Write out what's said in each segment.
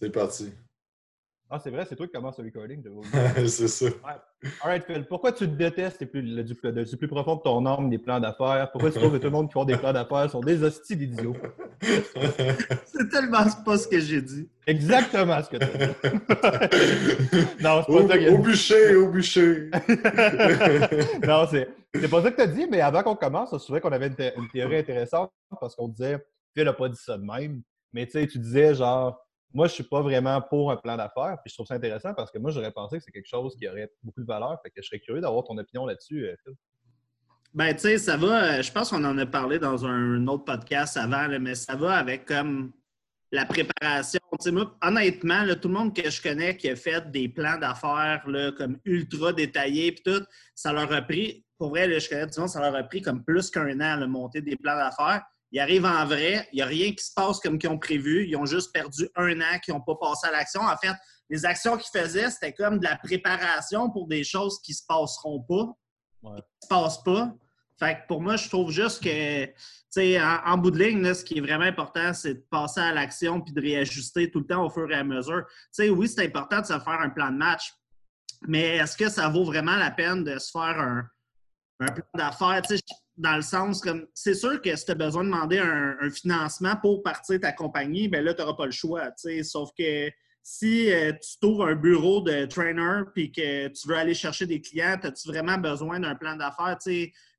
C'est parti. Ah, c'est vrai, c'est toi qui commence le recording. c'est ça. Ouais. Alright, Phil, pourquoi tu détestes? Plus, le, du, plus profond de ton âme des plans d'affaires? Pourquoi tu trouves que tout le monde qui font des plans d'affaires sont des hosties d'idiots? c'est tellement pas ce que j'ai dit. Exactement ce que tu as dit. non, c'est pas ça Au bûcher, au bûcher. non, c'est, pas ça que tu as dit, mais avant qu'on commence, on se souvient qu'on avait une, une, théorie intéressante parce qu'on disait, Phil n'a pas dit ça de même, mais tu sais, tu disais genre, moi, je suis pas vraiment pour un plan d'affaires. Puis je trouve ça intéressant parce que moi, j'aurais pensé que c'est quelque chose qui aurait beaucoup de valeur. Fait que je serais curieux d'avoir ton opinion là-dessus, euh, Phil. Ben, tu sais, ça va. Euh, je pense qu'on en a parlé dans un autre podcast avant, mais ça va avec comme la préparation. honnêtement, tout le monde que je connais qui a fait des plans d'affaires comme ultra détaillés puis tout, ça leur a pris, pour vrai, je connais le monde, ça leur a pris comme plus qu'un an à monter des plans d'affaires. Ils arrivent en vrai, il n'y a rien qui se passe comme qu'ils ont prévu. Ils ont juste perdu un an, qui n'ont pas passé à l'action. En fait, les actions qu'ils faisaient, c'était comme de la préparation pour des choses qui ne se passeront pas, qui ne se passent pas. Fait que pour moi, je trouve juste que, tu sais, en, bout de ligne, ce qui est vraiment important, c'est de passer à l'action puis de réajuster tout le temps au fur et à mesure. Tu sais, oui, c'est important de se faire un plan de match, mais est-ce que ça vaut vraiment la peine de se faire un, un plan d'affaires? Tu sais, dans le sens comme c'est sûr que si tu as besoin de demander un, financement pour partir ta compagnie, bien là, tu n'auras pas le choix. Sauf que si euh, tu trouves un bureau de trainer puis que tu veux aller chercher des clients, as-tu vraiment besoin d'un plan d'affaires?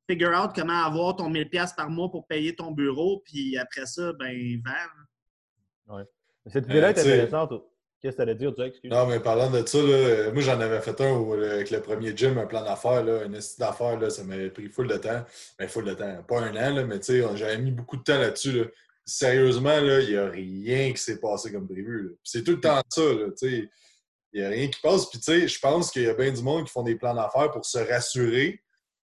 Figure out comment avoir ton 1000$ par mois pour payer ton bureau, puis après ça, ben, vends. Ouais. Cette idée-là est euh, intéressante. Qu'est-ce que tu allais dire, Jack? Non, mais parlant de ça, là, moi, j'en avais fait un avec le premier gym, un plan d'affaires, un estime d'affaires, ça m'avait pris full de temps. Mais ben, full de temps, pas un an, là, mais j'avais mis beaucoup de temps là-dessus. Sérieusement, il n'y a rien qui s'est passé comme prévu. C'est tout le temps ça. Il n'y a rien qui passe. Puis, je pense qu'il y a bien du monde qui font des plans d'affaires pour se rassurer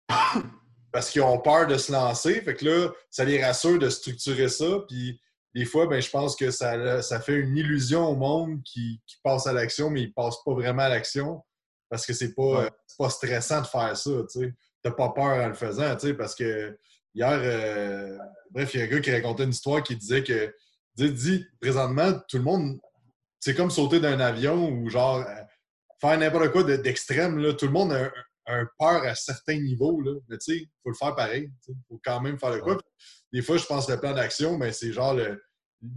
parce qu'ils ont peur de se lancer. Fait que là, ça les rassure de structurer ça. Puis, des fois, ben, je pense que ça, ça fait une illusion au monde qui, passe à l'action, mais il ne passe pas vraiment à l'action parce que c'est pas, pas stressant de faire ça. Tu n'as pas peur en le faisant, parce que hier, euh, bref, il y a un gars qui racontait une histoire qui disait que, dit, dit présentement, tout le monde, c'est comme sauter d'un avion ou genre euh, faire n'importe quoi d'extrême. tout le monde a un, peur à certains niveaux, là, mais il faut le faire pareil. Il faut quand même faire le quoi. Des fois, je pense que le plan d'action, mais c'est genre le,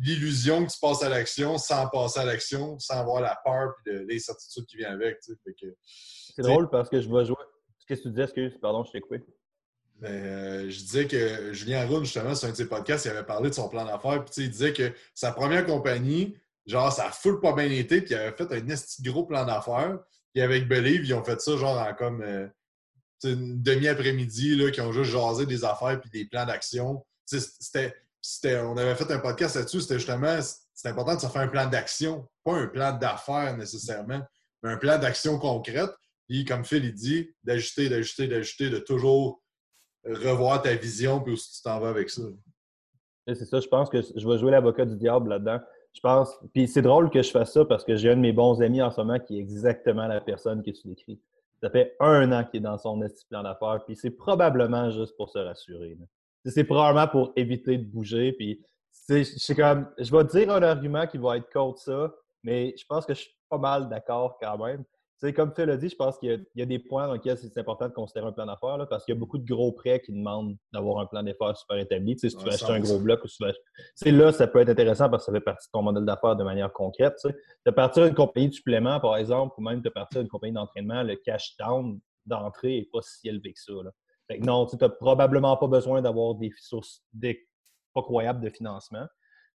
l'illusion que tu passes à l'action sans passer à l'action, sans avoir la peur et l'incertitude qui vient avec. C'est drôle parce que je vais jouer. Qu'est-ce que tu disais? Excuse, pardon, je t'ai coupé. Euh, je disais que Julien Roux, justement, sur un de ses podcasts, il avait parlé de son plan d'affaires. Puis il disait que sa première compagnie, genre, ça a full pas bien été, puis il avait fait un esti gros plan d'affaires. Puis avec Believe, ils ont fait ça genre en comme euh, une demi-après-midi, qui ont juste jasé des affaires puis des plans d'action. C'était on avait fait un podcast là-dessus, c'était justement, c'est important de se faire un plan d'action, pas un plan d'affaires nécessairement, mais un plan d'action concrète. Puis, comme Phil il dit, d'ajuster, d'ajuster, d'ajuster, de toujours revoir ta vision, puis où tu t'en vas avec ça. C'est ça, je pense que je vais jouer l'avocat du diable là-dedans. Je pense, puis c'est drôle que je fasse ça parce que j'ai un de mes bons amis en ce moment qui est exactement la personne que tu décris. Ça fait un an qu'il est dans son plan d'affaires, puis c'est probablement juste pour se rassurer c'est probablement pour éviter de bouger. Puis, je, comme, je vais te dire un argument qui va être contre ça, mais je pense que je suis pas mal d'accord quand même. comme Phil l'a dit, je pense qu'il y, a des points dans lesquels c'est important de considérer un plan d'affaires parce qu'il y a beaucoup de gros prêts qui demandent d'avoir un plan d'affaires super établi. si tu veux acheter un gros bloc ou si tu là, ça peut être intéressant parce que ça fait partie de ton modèle d'affaires de manière concrète. De partir d'une compagnie de supplément, par exemple, ou même de partir d'une compagnie d'entraînement, le cash down d'entrée n'est pas si élevé que ça. Là non, tu n'as probablement pas besoin d'avoir des sources pas croyables de financement.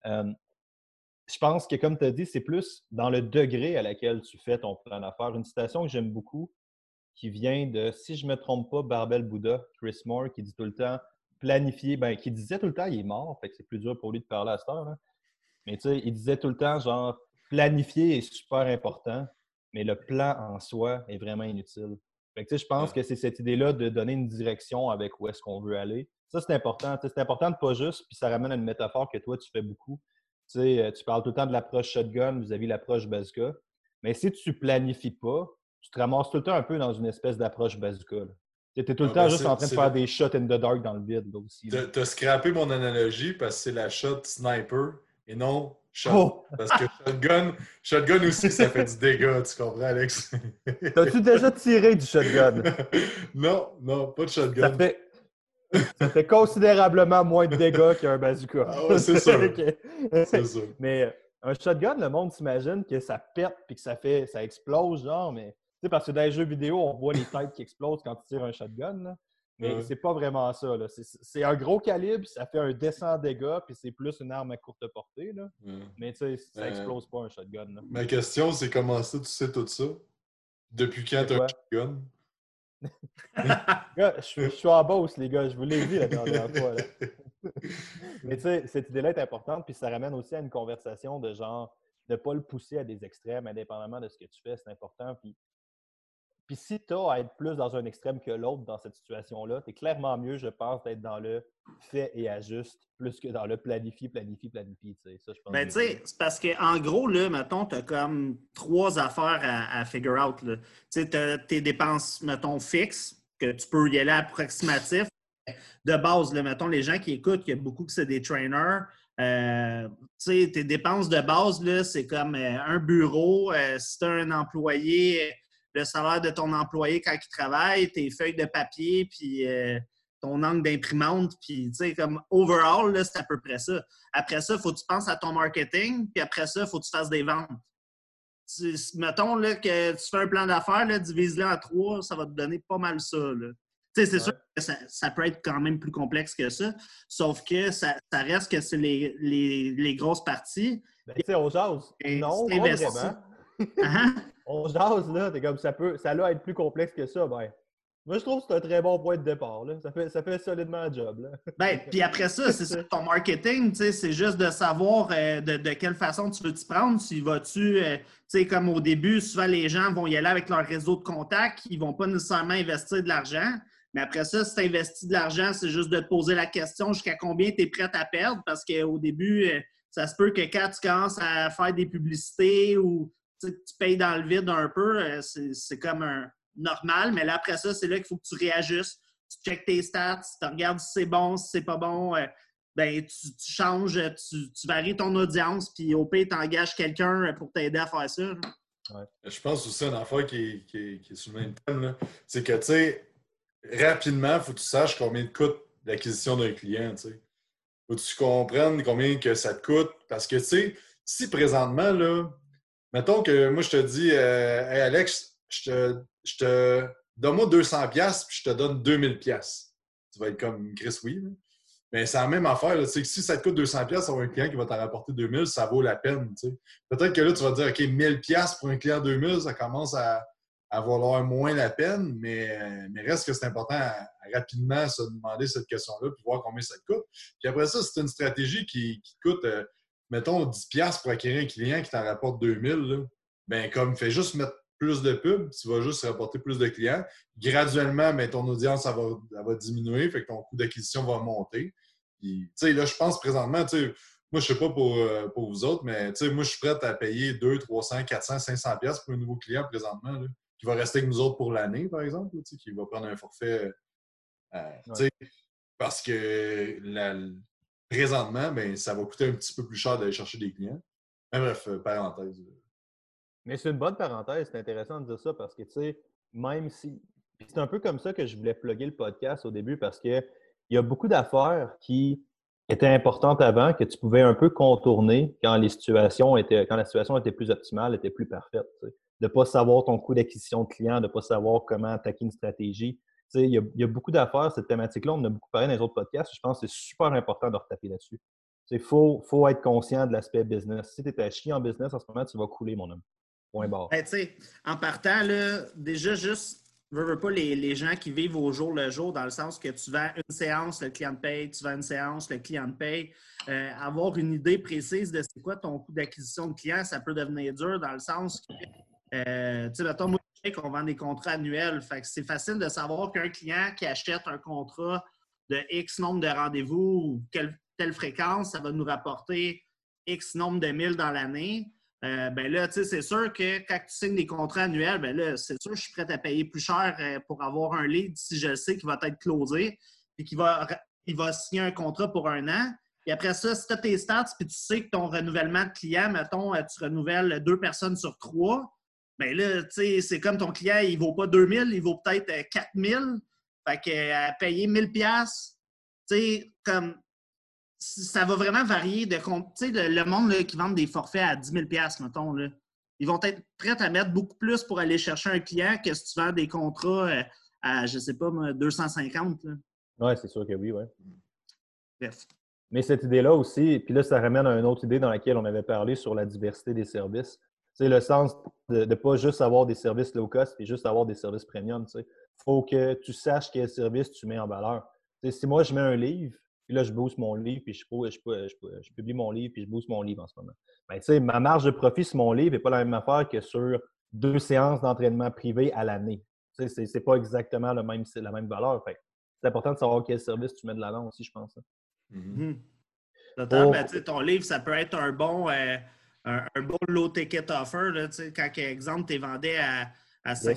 Euh, je pense que, comme tu as dit, c'est plus dans le degré à laquelle tu fais ton plan d'affaires. Une citation que j'aime beaucoup qui vient de, si je ne me trompe pas, Barbel Bouddha, Chris Moore, qui dit tout le temps planifier, ben, qui disait tout le temps, il est mort, c'est plus dur pour lui de parler à cette heure. Mais tu sais, il disait tout le temps, genre, planifier est super important, mais le plan en soi est vraiment inutile je pense que c'est cette idée-là de donner une direction avec où est-ce qu'on veut aller. Ça, c'est important. C'est important de pas juste, puis ça ramène à une métaphore que toi, tu fais beaucoup. Euh, tu parles tout le temps de l'approche shotgun vis-à-vis de l'approche bazooka. Mais si tu planifies pas, tu te ramasses tout le temps un peu dans une espèce d'approche bazooka. Tu es tout le ah, temps ben, juste en train de faire des shots in the dark dans le vide. Tu as scrappé mon analogie parce que c'est la shot sniper et non Oh! Parce que shotgun, shotgun aussi, ça fait du dégât, tu comprends, Alex? T'as-tu déjà tiré du shotgun? non, non, pas de Ça shotgun. fait, ça fait considérablement moins de dégâts qu'un bazooka. Ah ouais, c'est sûr. Mais euh, un shotgun, le monde s'imagine que ça pète puis que ça fait ça explose, genre, mais tu sais, parce que dans les jeux vidéo, on voit les têtes qui explosent quand tu tires un shotgun. là. Mais Ouais. c'est pas vraiment ça. là. C'est- C'est un gros calibre, ça fait un décent dégâts, puis c'est plus une arme à courte portée. Là. Ouais. Mais tu sais, ça Euh, explose pas un shotgun. là. Ma question, c'est comment ça, tu sais tout ça? Depuis quand t'as un shotgun? Je, suis- je suis en boss, les gars. Je vous l'ai dit la dernière fois. là. Mais tu sais, cette idée-là est importante, puis ça ramène aussi à une conversation de genre, de ne pas le pousser à des extrêmes, indépendamment de ce que tu fais, c'est important. Puis, puis si tu as à être plus dans un extrême que l'autre dans cette situation-là, tu es clairement mieux, je pense, d'être dans le fait et ajuste, plus que dans le planifie, planifie, planifie. Ça, je pense. Ben, tu sais, c'est parce qu'en gros, là, mettons, tu as comme trois affaires à, à figure out. Tu sais, tes dépenses, mettons, fixes, que tu peux y aller approximatif. De base, là, mettons, les gens qui écoutent, il y a beaucoup que c'est des trainers. Euh, tu sais, tes dépenses de base, là, c'est comme euh, un bureau. euh, si tu as un employé, le salaire de ton employé quand il travaille, tes feuilles de papier, puis euh, ton angle d'imprimante, puis tu sais, comme overall, là, c'est à peu près ça. Après ça, il faut que tu penses à ton marketing, puis après ça, il faut que tu fasses des ventes. Tu- mettons là, que tu fais un plan d'affaires, divise-le en trois, ça va te donner pas mal ça. là. Tu sais, c'est Ouais. sûr que ça, ça peut être quand même plus complexe que ça, sauf que ça, ça reste que c'est les, les- les grosses parties. Ben, tu sais, on jase. Et Non, c'est pas vraiment. Hein? On jase, là. T'es comme ça peut, ça doit être plus complexe que ça. Ben, moi, je trouve que c'est un très bon point de départ. Là. Ça, fait, ça fait solidement le job. Là. Ben, puis après ça, c'est ça, ton marketing, c'est juste de savoir euh, de, de quelle façon tu veux t'y prendre. Y vas-tu, euh, comme au début, souvent les gens vont y aller avec leur réseau de contacts, ils vont pas nécessairement investir de l'argent. Mais après ça, si tu investis de l'argent, c'est juste de te poser la question jusqu'à combien tu es prêt à perdre? Parce qu'au début, euh, ça se peut que quand tu commences à faire des publicités ou tu payes dans le vide un peu, euh, c'est comme un normal. Mais là, après ça, c'est là qu'il faut que tu réajustes tu checkes tes stats, tu regardes si c'est bon, si c'est pas bon, euh, ben, tu, changes, tu, tu varies ton audience, puis au pire, tu engages quelqu'un pour t'aider à faire ça. là. Je pense aussi une affaire qui qui est- sur le même thème, c'est que, tu sais, rapidement, il faut que tu saches combien te coûte l'acquisition d'un client, tu sais. faut que tu comprennes combien que ça te coûte. Parce que, tu sais, si présentement, là, mettons que moi, je te dis, euh, Alex, je te, je te donne-moi 200 pièces puis je te donne 2000 pièces. Tu vas être comme Chris, oui. Mais c'est la même affaire. que si ça te coûte 200 pièces avoir un client qui va t'en rapporter 2000, ça vaut la peine. Peut-être que là, tu vas dire, OK, 1000 pièces pour un client 2000, ça commence à, valoir moins la peine, mais, mais reste que c'est important à, à rapidement se demander cette question-là puis voir combien ça te coûte. Puis après ça, c'est une stratégie qui, qui te coûte, euh, mettons, 10 pièces pour acquérir un client qui t'en rapporte 2000. Là. Ben, comme, fais juste mettre plus de pubs, tu vas juste rapporter plus de clients. Graduellement, ben, ton audience, ça va, va diminuer, fait que ton coût d'acquisition va monter. Puis, tu sais, là, je pense présentement, moi, je sais pas pour, euh, pour vous autres, mais tu sais, moi, je suis prêt à payer 200, 300, 400, 500 pièces pour un nouveau client présentement, là, qui va rester avec nous autres pour l'année, par exemple, là, tu sais, qui va prendre un forfait. euh, tu sais, Parce que la- présentement, ben, ça va coûter un petit peu plus cher d'aller chercher des clients. Mais bref, euh, parenthèse. Mais c'est une bonne parenthèse, c'est intéressant de dire ça parce que, tu sais, même si. C'est un peu comme ça que je voulais plugger le podcast au début parce qu'il y a beaucoup d'affaires qui étaient importantes avant que tu pouvais un peu contourner quand les situations étaient, quand la situation était plus optimale, était plus parfaite. De ne pas savoir ton coût d'acquisition de clients, de ne pas savoir comment attaquer une stratégie. Il y, a, beaucoup d'affaires, cette thématique-là, on en a beaucoup parlé dans les autres podcasts. Je pense que c'est super important de retaper là-dessus. Il faut, faut être conscient de l'aspect business. Si tu es à chier en business en ce moment, tu vas couler, mon homme. Point barre. Ben, en partant, là, déjà, juste, veux, veux pas les, les gens qui vivent au jour le jour, dans le sens que tu vends une séance, le client paye, tu vends une séance, le client paye. Euh, avoir une idée précise de c'est quoi ton coût d'acquisition de client, ça peut devenir dur dans le sens que, euh, tu sais, mettons, moi, sais qu'on vend des contrats annuels. C'est facile de savoir qu'un client qui achète un contrat de X nombre de rendez-vous ou quelle, telle fréquence, ça va nous rapporter X nombre de mille dans l'année. Euh, ben là, tu sais, c'est sûr que quand tu signes des contrats annuels, ben là, c'est sûr que je suis prêt à payer plus cher euh, pour avoir un lead si je sais qu'il va être closé et qu'il va, va signer un contrat pour un an. Puis après ça, si tu as tes stats, puis tu sais que ton renouvellement de client, mettons, euh, tu renouvelles deux personnes sur trois, bien là, tu sais, c'est comme ton client, il ne vaut pas 2000, il vaut peut-être 4000. Euh, fait que à payer 1000 pièces, tu sais, comme ça va vraiment varier de tu sais, le, monde qui vend des forfaits à 10 000 mettons, là, ils vont être prêts à mettre beaucoup plus pour aller chercher un client que si tu vends des contrats euh, à, je sais pas, 250. Oui, c'est sûr que oui, oui. Bref. Mais cette idée-là aussi, puis là, ça ramène à une autre idée dans laquelle on avait parlé sur la diversité des services. C'est le sens de ne pas juste avoir des services low cost, mais juste avoir des services premium. Il faut que tu saches quel service tu mets en valeur. si moi, je mets un livre, puis là, je booste mon livre, puis je, je, publie mon livre, puis je booste mon livre en ce moment. Ben, ma marge de profit sur mon livre n'est pas la même affaire que sur deux séances d'entraînement privé à l'année. Ce n'est pas exactement le même, la même valeur. c'est important de savoir quel service tu mets de l'avant aussi, je pense. Hein. Mm-hmm. Ben, ton livre, ça peut être un bon, euh, un, bon low ticket offer. Là, quand, par exemple, tu es vendé à, à 5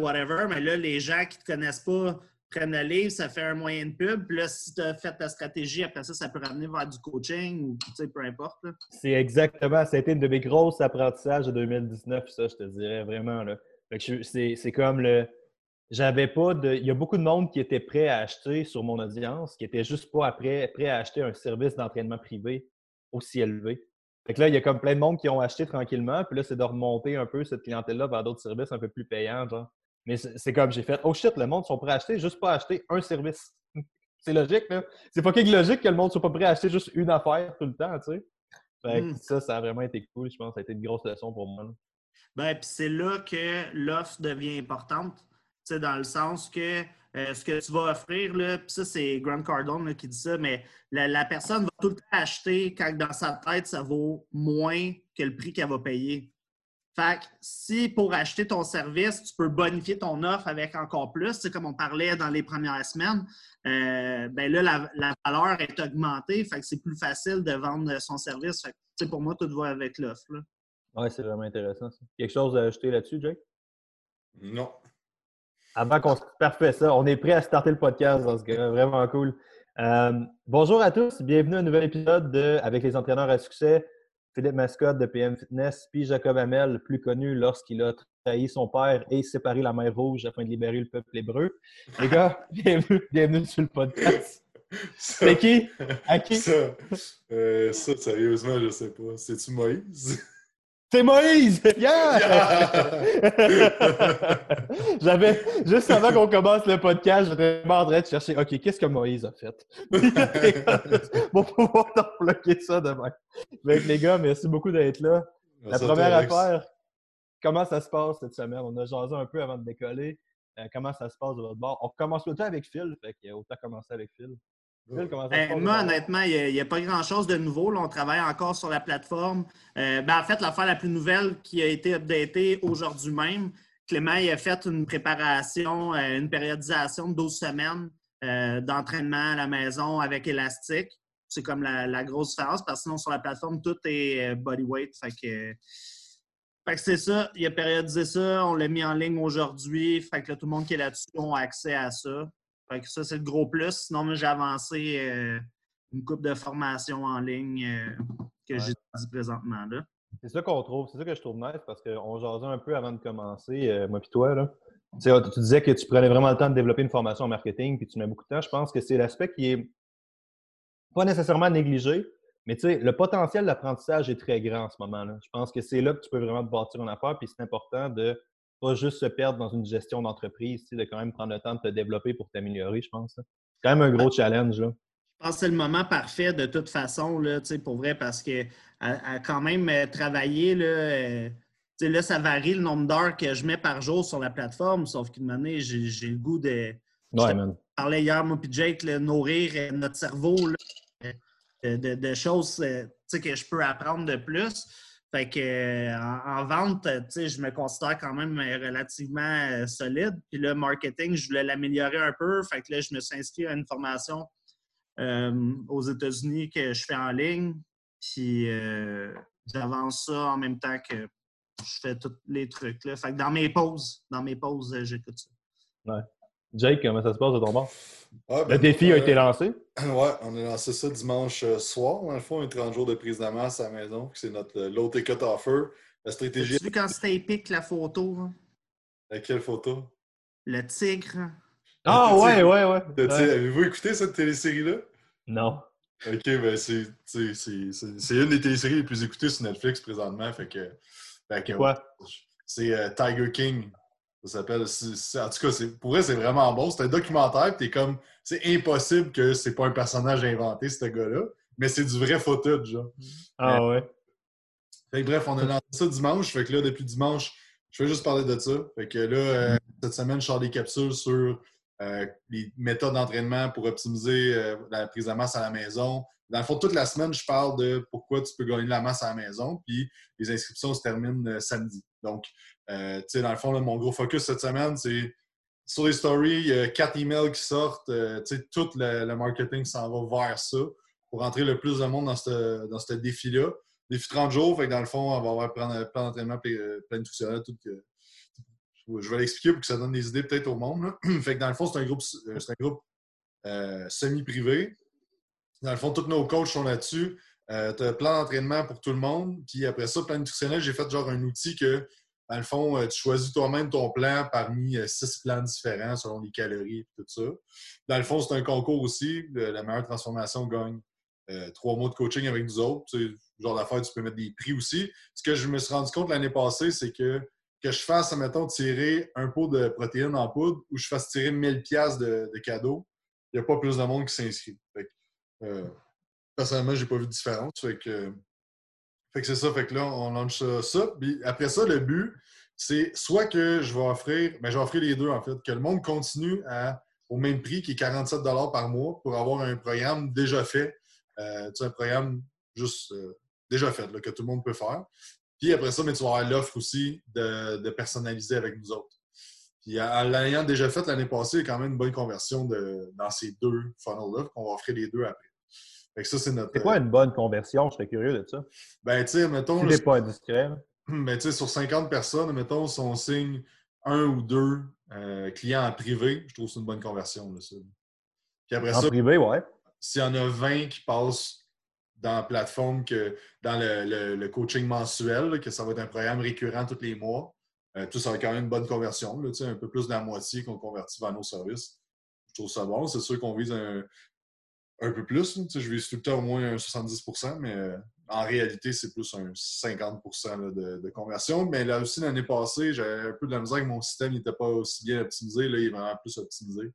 whatever, mais là, les gens qui ne te connaissent pas prennent le livre, ça fait un moyen de pub. Puis là, si tu as fait ta stratégie, après ça, ça peut ramener vers du coaching ou peu importe. C'est exactement. Ça a été une de mes grosses apprentissages de 2019, ça, je te dirais vraiment. Là. C'est comme le j'avais pas de. Il y a beaucoup de monde qui était prêt à acheter sur mon audience, qui était juste pas prêt à acheter un service d'entraînement privé aussi élevé. Fait que là, il y a comme plein de monde qui ont acheté tranquillement, puis là, c'est de remonter un peu cette clientèle-là vers d'autres services un peu plus payants, genre. Mais c'est comme j'ai fait, oh shit, le monde sont prêts à acheter, juste pas acheter un service. c'est logique, là. C'est pas quelque logique que le monde soit pas prêt à acheter juste une affaire tout le temps, tu sais. Fait que hmm. ça, ça a vraiment été cool, je pense. Ça a été une grosse leçon pour moi. Ben, puis c'est là que l'offre devient importante dans le sens que euh, ce que tu vas offrir, là, puis ça, c'est Grant Cardone qui dit ça, mais la, personne va tout le temps acheter quand dans sa tête, ça vaut moins que le prix qu'elle va payer. Fait que si pour acheter ton service, tu peux bonifier ton offre avec encore plus, c'est comme on parlait dans les premières semaines, euh, ben là, la, valeur est augmentée, fait que c'est plus facile de vendre son service. Fait que, pour moi, tout va avec l'offre. Oui, c'est vraiment intéressant. Quelque chose à ajouter là-dessus, Jake? Non. Avant qu'on se parfait ça, on est prêt à starter le podcast dans ce cas Vraiment cool. Euh, bonjour à tous, bienvenue à un nouvel épisode de Avec les entraîneurs à succès. Philippe Mascotte de PM Fitness, puis Jacob Hamel, plus connu lorsqu'il a trahi son père et séparé la mer Rouge afin de libérer le peuple hébreu. Les gars, bienvenue, bienvenue sur le podcast. C'est qui? À qui? Ça, euh, ça, sérieusement, je sais pas. C'est-tu Moïse? C'est Moïse! Yeah! J'avais, juste avant qu'on commence le podcast, j'étais en train de chercher, OK, qu'est-ce que Moïse a fait? pour pouvoir bloquer ça demain. Donc, les gars, merci beaucoup d'être là. La première affaire, comment ça se passe cette semaine? On a jasé un peu avant de décoller. Euh, comment ça se passe de votre bord? On commence tout le temps avec Phil, fait qu'il autant commencer avec Phil. Ben, moi, honnêtement, il n'y a, pas grand-chose de nouveau. on travaille encore sur la plateforme. Euh, ben, en fait, l'affaire la plus nouvelle qui a été updatée aujourd'hui même, Clément a fait une préparation, euh, une périodisation de 12 semaines euh, d'entraînement à la maison avec élastique. C'est comme la, grosse différence parce que sinon, sur la plateforme, tout est bodyweight. Fait que, fait que c'est ça. Il a périodisé ça. On l'a mis en ligne aujourd'hui. Fait que tout le monde qui est là-dessus a accès à ça ça, c'est le gros plus. Sinon, j'ai avancé euh, une coupe de formation en ligne euh, que j'ai dit présentement. Là. C'est ça qu'on trouve, c'est ça que je trouve nice parce qu'on jasait un peu avant de commencer, euh, moi et toi. Là. Tu, disais que tu prenais vraiment le temps de développer une formation en marketing puis tu mets beaucoup de temps. Je pense que c'est l'aspect qui est pas nécessairement négligé, mais le potentiel d'apprentissage est très grand en ce moment-là. Je pense que c'est là que tu peux vraiment te bâtir une affaire, puis c'est important de pas juste se perdre dans une gestion d'entreprise, de quand même prendre le temps de te développer pour t'améliorer, je pense. C'est quand même un gros challenge. Là. Je pense que c'est le moment parfait de toute façon, là, pour vrai, parce que à, quand même euh, travailler, là, euh, là, ça varie le nombre d'heures que je mets par jour sur la plateforme, sauf qu'une année, j'ai le goût de. Ouais, man. Je parlais hier, moi et Jake, nourrir euh, notre cerveau de, de, de, choses que je peux apprendre de plus. Fait que euh, en, vente, je me considère quand même relativement euh, solide. Puis le marketing, je voulais l'améliorer un peu. Fait que là, je me suis inscrit à une formation euh, aux États-Unis que je fais en ligne. Puis j'avance ça en même temps que je fais tous les trucs. Là. Fait que dans mes pauses, dans mes pauses, j'écoute ça. Ouais. Jake, comment ça se passe de ton bord? Ah, ben, Le défi a euh, été lancé. Ouais, on a lancé ça dimanche euh, soir, dans le fond, un 30 jours de prise de masse à la maison. puis C'est notre euh, low ticket offer. La stratégie. Tu vu quand c'était épique la photo? hein? À quelle photo? Le tigre. Ah ouais, ouais, ouais. Avez-vous écouté cette télésérie-là? Non. Ok, ben c'est tu sais, c'est- c'est- c'est une des téléséries les plus écoutées sur Netflix présentement. Fait que. fait que- Quoi? C'est euh, Tiger King. Ça s'appelle. En tout cas, pour vrai, c'est vraiment bon. C'est un documentaire. T'es comme. C'est impossible que c'est pas un personnage inventé, ce gars-là. Mais c'est du vrai footage, genre. Ah ouais. Fait que bref, on a lancé ça dimanche. Fait que là, depuis dimanche, je vais juste parler de ça. Fait que là, euh, cette semaine, je sors des capsules sur euh, les méthodes d'entraînement pour optimiser euh, la prise de masse à la maison. Dans le fond, toute la semaine, je parle de pourquoi tu peux gagner de la masse à la maison. Puis les inscriptions se terminent samedi. Donc, euh, dans le fond, mon gros focus cette semaine, c'est sur les stories, il y a quatre emails qui sortent. euh, tout le, marketing s'en va vers ça pour entrer le plus de monde dans ce dans défi-là défi 30 jours. Fait que dans le fond, on va avoir plan, plan d'entraînement pla- euh, planificationnel, tout que. Je vais l'expliquer pour que ça donne des idées peut-être au monde. fait que dans le fond, c'est un groupe, un groupe semi-privé. Dans le fond, tous nos coachs sont là-dessus. Tu as plan d'entraînement pour tout le monde. Puis après ça, plan nutritionnel, j'ai fait genre un outil que, dans le fond, euh, tu choisis toi-même ton plan parmi euh, six plans différents selon les calories et tout ça. Dans le fond, c'est un concours aussi. La meilleure transformation gagne euh, trois mois de coaching avec nous autres. Tu sais, genre d'affaires, tu peux mettre des prix aussi. Ce que je me suis rendu compte l'année passée, c'est que que je fasse, admettons, tirer un pot de protéines en poudre ou je fasse tirer 1000 pièces de, de cadeaux, il n'y a pas plus de monde qui s'inscrit. Personnellement, j'ai pas vu de différence. Que, fait que c'est ça. Fait que là, on lance ça. Puis après ça, le but, c'est soit que je vais offrir, ben, je vais offrir les deux en fait, que le monde continue au même prix qui est 47 par mois pour avoir un programme déjà fait. Euh, tu sais, un programme juste euh, déjà fait, là, que tout le monde peut faire. Puis après ça, mais tu vas avoir l'offre aussi de, personnaliser avec nous autres. Puis en l'ayant déjà fait l'année passée, il y a quand même une bonne conversion dans ces deux funnels-là, qu'on va offrir les deux après. Fait que ça, c'est notre. C'est quoi une bonne conversion? Je serais curieux de ça. Ben, tu sais, mettons. Si là, t'es pas indiscret. là. ben, tu sais, sur 50 personnes, mettons, si on signe un ou deux euh, clients en privé, je trouve que c'est une bonne conversion. Là, ça. Puis après En ça, privé, ouais. s'il y en a 20 qui passent dans la plateforme, que, dans le, le- le coaching mensuel, là, que ça va être un programme récurrent tous les mois, euh, tout ça va être quand même une bonne conversion. Là, un peu plus de la moitié qu'on convertit vers nos services. Je trouve ça bon. C'est sûr qu'on vise un, un peu plus. là. Tu je vise tout le temps au moins un 70% mais euh, en réalité, c'est plus un 50 là, de, de conversion. Mais là aussi, l'année passée, j'avais un peu de la misère que mon système n'était pas aussi bien optimisé. Là, il est vraiment plus optimisé.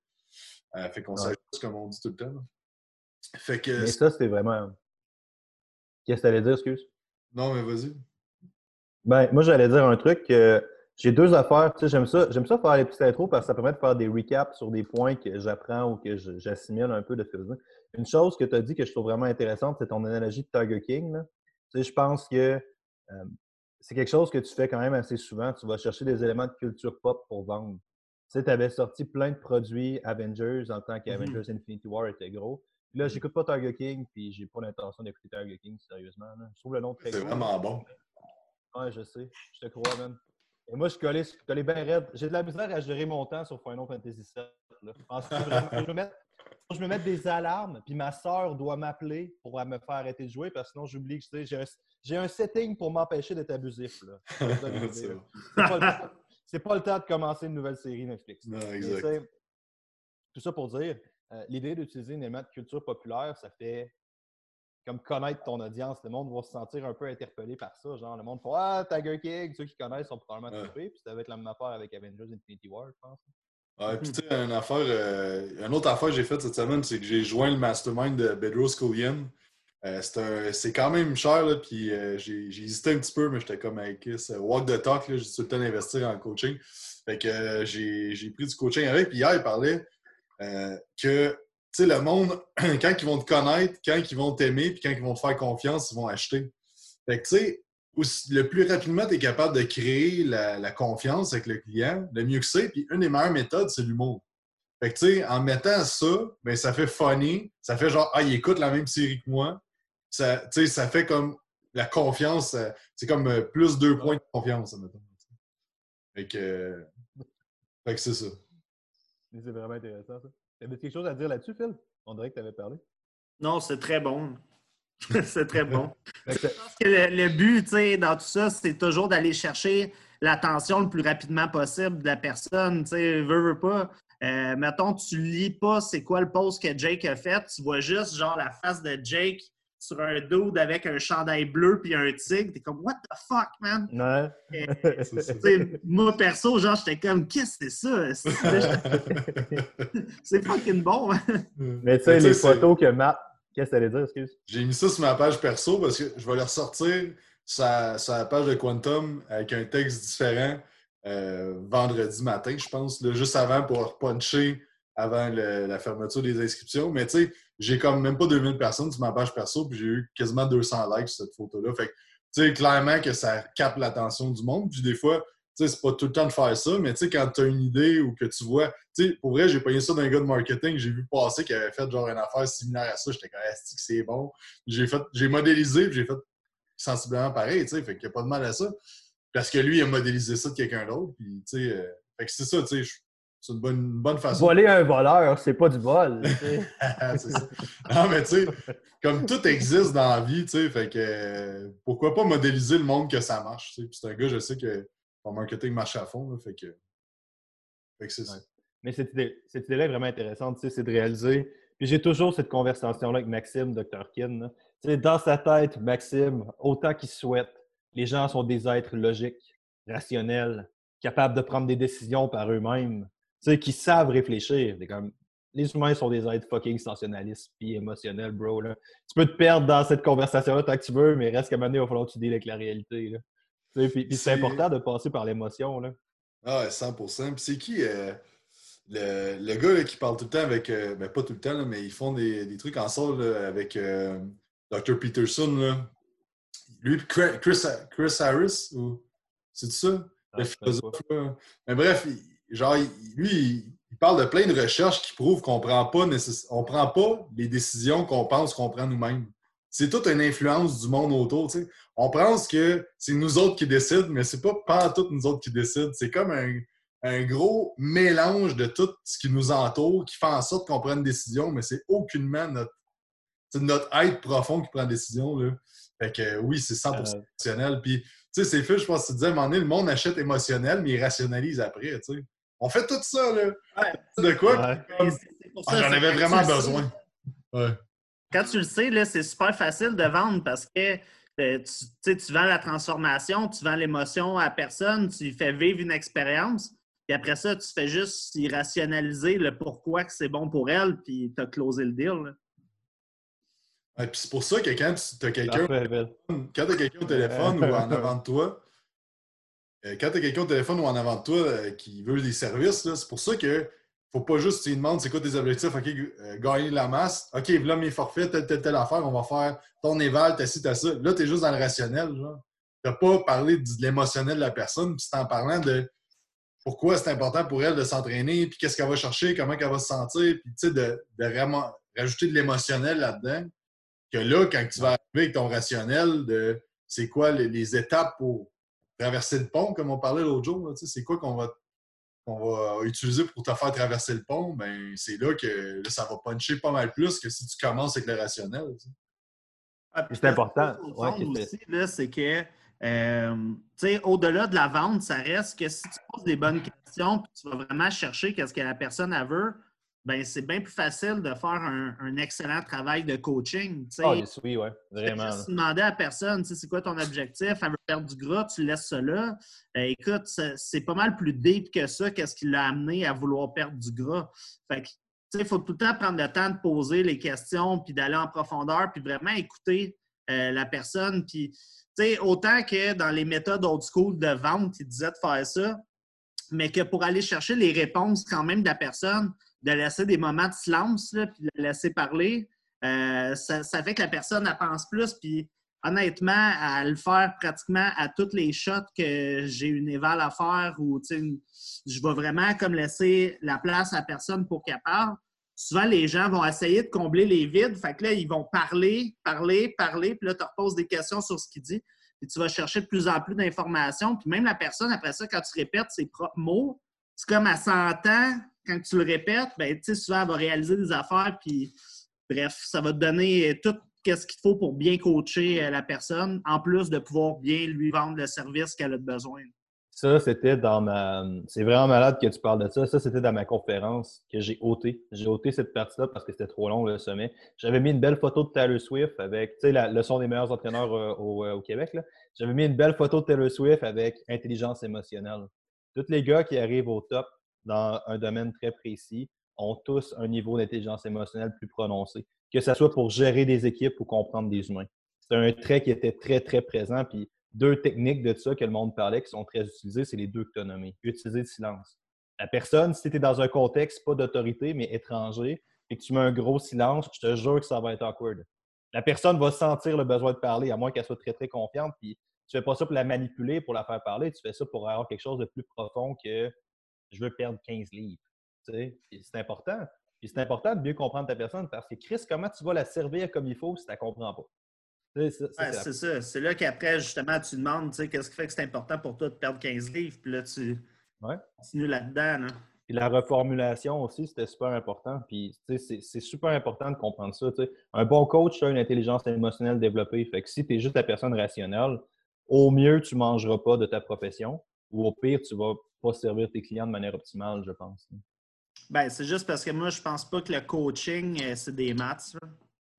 Euh, fait qu'on Ouais. s'ajuste, comme on dit tout le temps. là. Fait que. Mais ça, c'était vraiment. Qu'est-ce que t'allais dire, excuse? Non, mais vas-y. Ben, moi, j'allais dire un truc. euh, j'ai deux affaires. Tu sais, j'aime ça, j'aime ça faire les petites intros parce que ça permet de faire des recaps sur des points que j'apprends ou que j'assimile un peu de ce que. Une chose que tu as dit que je trouve vraiment intéressante, c'est ton analogie de Tiger King. là. Tu sais, je pense que euh, c'est quelque chose que tu fais quand même assez souvent. Tu vas chercher des éléments de culture pop pour vendre. Tu sais, tu avais sorti plein de produits Avengers en tant qu'Avengers Infinity War était gros. Puis là, j'écoute pas Tiger King, puis j'ai pas l'intention d'écouter Tiger King, sérieusement. là. Je trouve le nom très C'est cool. vraiment bon. Ouais, je sais. Je te crois, man. Et moi, je suis collé, je suis collé bien raide. J'ai de la misère à gérer mon temps sur Final Fantasy VII. Là. Vraiment- faut que je me mette, faut que je me mette des alarmes, puis ma soeur doit m'appeler pour me faire arrêter de jouer, parce que sinon, j'oublie que j'ai un, j'ai un setting pour m'empêcher d'être abusif. C'est pas, le temps- c'est pas le temps de commencer une nouvelle série Netflix. Non, exact. Tout ça pour dire, euh, l'idée d'utiliser un élément de culture populaire, ça fait comme connaître ton audience. Le monde va se sentir un peu interpellé par ça. Genre, le monde fait Ah, Tiger King, ceux qui connaissent sont probablement Ouais. trippés. Puis ça va être la même affaire avec Avengers Infinity War, je pense. Ouais, puis tu sais, une affaire, euh, une autre affaire que j'ai faite cette semaine, c'est que j'ai joint le mastermind de Bedros Koulian. Euh, c'est quand même cher, là, puis euh, j'ai hésité un petit peu, mais j'étais comme avec euh, Walk the talk, j'ai tout le temps d'investir en coaching. Fait que euh, j'ai j'ai pris du coaching avec, puis hier, il parlait que, tu sais, le monde, quand ils vont te connaître, quand ils vont t'aimer, puis quand ils vont te faire confiance, ils vont acheter. Fait que, tu sais, aussi- le plus rapidement tu es capable de créer la, la confiance avec le client, le mieux que c'est. Puis une des meilleures méthodes, c'est l'humour. Fait que, tu sais, en mettant ça, ben, ça fait funny. Ça fait genre, ah, il écoute la même série que moi. Ça, tu sais, ça fait comme la confiance. euh, C'est comme euh, plus deux points de confiance, admettons. Fait que, euh, fait que c'est ça. C'est vraiment intéressant, ça. T'avais quelque chose à dire là-dessus, Phil? On dirait que tu avais parlé. Non, c'est très bon. c'est très bon. Je que- pense que le, le but, tu sais, dans tout ça, c'est toujours d'aller chercher l'attention le plus rapidement possible de la personne. Tu sais, veux, veux pas. Euh, mettons, tu lis pas c'est quoi le post que Jake a fait, tu vois juste genre la face de Jake sur un dude avec un chandail bleu puis un tigre. T'es comme, what the fuck, man? Ouais. Euh, moi, perso, genre, j'étais comme, qu'est-ce que c'est ça? C'est- fucking bon, hein? Mais tu sais, les photos que Matt. Qu'est-ce que t'allais dire? J'ai mis ça sur ma page perso parce que je vais les ressortir sur la, page de Quantum avec un texte différent euh, vendredi matin, je pense, juste avant pour puncher avant le- la fermeture des inscriptions. Mais tu sais, j'ai comme même pas 2000 personnes sur ma page perso, puis j'ai eu quasiment 200 likes sur cette photo-là. Fait que, tu sais, clairement que ça capte l'attention du monde. Puis des fois, c'est pas tout le temps de faire ça, mais tu sais, quand tu as une idée ou que tu vois, tu sais, pour vrai, j'ai payé ça d'un gars de marketing, j'ai vu passer qui avait fait genre une affaire similaire à ça. J'étais comme, Asti que c'est bon. J'ai fait, j'ai modélisé, puis j'ai fait sensiblement pareil, tu sais, fait qu'il n'y a pas de mal à ça. Parce que lui, il a modélisé ça de quelqu'un d'autre, puis tu sais, euh, fait que c'est ça, tu sais, c'est une bonne, une bonne façon. Voler un voleur, c'est pas du vol. c'est ça. Non, mais tu sais, comme tout existe dans la vie, tu sais, fait que euh, pourquoi pas modéliser le monde que ça marche, tu sais. Puis c'est un gars, je sais que son marketing marche à fond, là, fait que. Fait que c'est ça. Ouais. Mais cette idée- cette idée-là est vraiment intéressante, tu sais, c'est de réaliser. Puis j'ai toujours cette conversation-là avec Maxime, Dr. Kin. là. Tu sais, dans sa tête, Maxime, autant qu'il souhaite, les gens sont des êtres logiques, rationnels, capables de prendre des décisions par eux-mêmes, tu sais, qui savent réfléchir. Comme, les humains sont des êtres fucking sensationnalistes puis émotionnels, bro. Là. Tu peux te perdre dans cette conversation-là tant que tu veux, mais reste qu'à un moment donné, il va falloir que tu deals avec la réalité. Là. Puis, puis c'est important de passer par l'émotion. là. Ah, ouais, 100 Puis c'est qui euh, le, le gars là, qui parle tout le temps avec. euh, ben, pas tout le temps, là, mais ils font des, des trucs ensemble avec euh, Dr. Peterson. Là. Lui, Chris, Chris, Chris Harris, ou. C'est ça? Ah, le philosophe. Mais bref, il- genre, lui, il, il parle de plein de recherches qui prouvent qu'on prend pas on prend pas les décisions qu'on pense qu'on prend nous-mêmes. C'est toute une influence du monde autour. tu sais. On pense que c'est nous autres qui décident, mais c'est pas pas toutes nous autres qui décident. C'est comme un, un gros mélange de tout ce qui nous entoure qui fait en sorte qu'on prenne une décision, mais c'est aucunement notre, c'est notre être profond qui prend la décision. Là. Fait que euh, oui, c'est 100% Euh, émotionnel. Puis, tu sais, c'est fait, je pense que tu disais, à un moment donné, le monde achète émotionnel, mais il rationalise après, tu sais. On fait tout ça, là. Ouais. De quoi? Ouais. Comme, ah, J'en avais vraiment besoin. Ouais. Quand tu le sais, là, c'est super facile de vendre parce que euh, tu, tu vends la transformation, tu vends l'émotion à la personne, tu lui fais vivre une expérience. Puis après ça, tu fais juste y rationaliser le pourquoi que c'est bon pour elle, puis tu as closé le deal. là. Ouais, puis c'est pour ça que quand tu as quelqu'un Parfait, Phil. quand tu as quelqu'un au téléphone ou en avant de toi, euh, quand tu as quelqu'un au téléphone ou en avant de toi euh, qui veut des services, c'est pour ça que faut pas juste tu lui demandes c'est quoi tes objectifs, OK, euh, gagner de la masse, OK, voilà mes forfaits, telle, telle, telle affaire, on va faire ton éval, t'as ci, t'as ça. Là, tu es juste dans le rationnel. Tu pas parlé de l'émotionnel de la personne, puis c'est en parlant de pourquoi c'est important pour elle de s'entraîner, puis qu'est-ce qu'elle va chercher, comment elle va se sentir, puis tu sais, de, rajouter de l'émotionnel là-dedans. Que là, quand tu vas arriver avec ton rationnel de c'est quoi les, les étapes pour traverser le pont, comme on parlait l'autre jour, c'est quoi qu'on va, qu'on va utiliser pour te faire traverser le pont, ben c'est là que là, ça va puncher pas mal plus que si tu commences avec le rationnel. Ah, C'est important. Ouais, aussi, c'est que, euh, tu sais, au-delà de la vente, ça reste que si tu poses des bonnes questions puis tu vas vraiment chercher qu'est-ce que la personne elle veut, ben c'est bien plus facile de faire un, un excellent travail de coaching. tu. Ah, yes, oui, ouais, Tu vraiment. là. juste demander à la personne, tu c'est quoi ton objectif, elle veut perdre du gras, tu laisses là. Euh, écoute, c'est pas mal plus deep que ça, qu'est-ce qui l'a amené à vouloir perdre du gras. Fait tu il faut tout le temps prendre le temps de poser les questions, puis d'aller en profondeur, puis vraiment écouter euh, la personne. Puis, tu sais, autant que dans les méthodes old school de vente, ils disaient de faire ça, mais que pour aller chercher les réponses quand même de la personne, de laisser des moments de silence, là, puis de la laisser parler, euh, ça, fait que la personne, elle pense plus, puis honnêtement, à le faire pratiquement à toutes les shots que j'ai une éval à faire ou, je vais vraiment comme laisser la place à la personne pour qu'elle parle. Souvent, les gens vont essayer de combler les vides. Fait que là, ils vont parler, parler, parler, puis là, tu reposes des questions sur ce qu'il dit. Puis tu vas chercher de plus en plus d'informations. Puis même la personne, après ça, quand tu répètes ses propres mots, c'est comme elle s'entend quand tu le répètes, ben, souvent, elle va réaliser des affaires, puis bref, ça va te donner tout ce qu'il faut pour bien coacher euh, la personne, en plus de pouvoir bien lui vendre le service qu'elle a besoin. Ça, c'était dans ma. C'est vraiment malade que tu parles de ça. Ça, c'était dans ma conférence que j'ai ôté. J'ai ôté cette partie-là parce que c'était trop long le sommet. J'avais mis une belle photo de Taylor Swift avec, tu sais, la leçon des meilleurs entraîneurs euh, euh, au, Québec. J'avais mis une belle photo de Taylor Swift avec intelligence émotionnelle. Tous les gars qui arrivent au top dans un domaine très précis ont tous un niveau d'intelligence émotionnelle plus prononcé, que ce soit pour gérer des équipes ou comprendre des humains. C'est un trait qui était très, très présent. Puis deux techniques de ça que le monde parlait qui sont très utilisées, c'est les deux que tu as nommées. Utiliser le silence. La personne, si tu es dans un contexte pas d'autorité, mais étranger, et que tu mets un gros silence, je te jure que ça va être awkward. La personne va sentir le besoin de parler, à moins qu'elle soit très, très confiante. Puis tu fais pas ça pour la manipuler, pour la faire parler, tu fais ça pour avoir quelque chose de plus profond que je veux perdre 15 livres. C'est important. Puis c'est important de mieux comprendre ta personne parce que Chris, comment tu vas la servir comme il faut si tu ne la comprends pas? C'est ça. C'est là qu'après, justement, tu demandes qu'est-ce qui fait que c'est important pour toi de perdre 15 livres. Puis là, tu continues là-dedans. Puis la reformulation aussi, c'était super important. Puis c'est super important de comprendre ça. Un bon coach a une intelligence émotionnelle développée. Fait que si tu es juste la personne rationnelle, au mieux, tu ne mangeras pas de ta profession. Ou au pire, tu vas pas servir tes clients de manière optimale, je pense. Ben, c'est juste parce que moi, je pense pas que le coaching, euh, c'est des maths.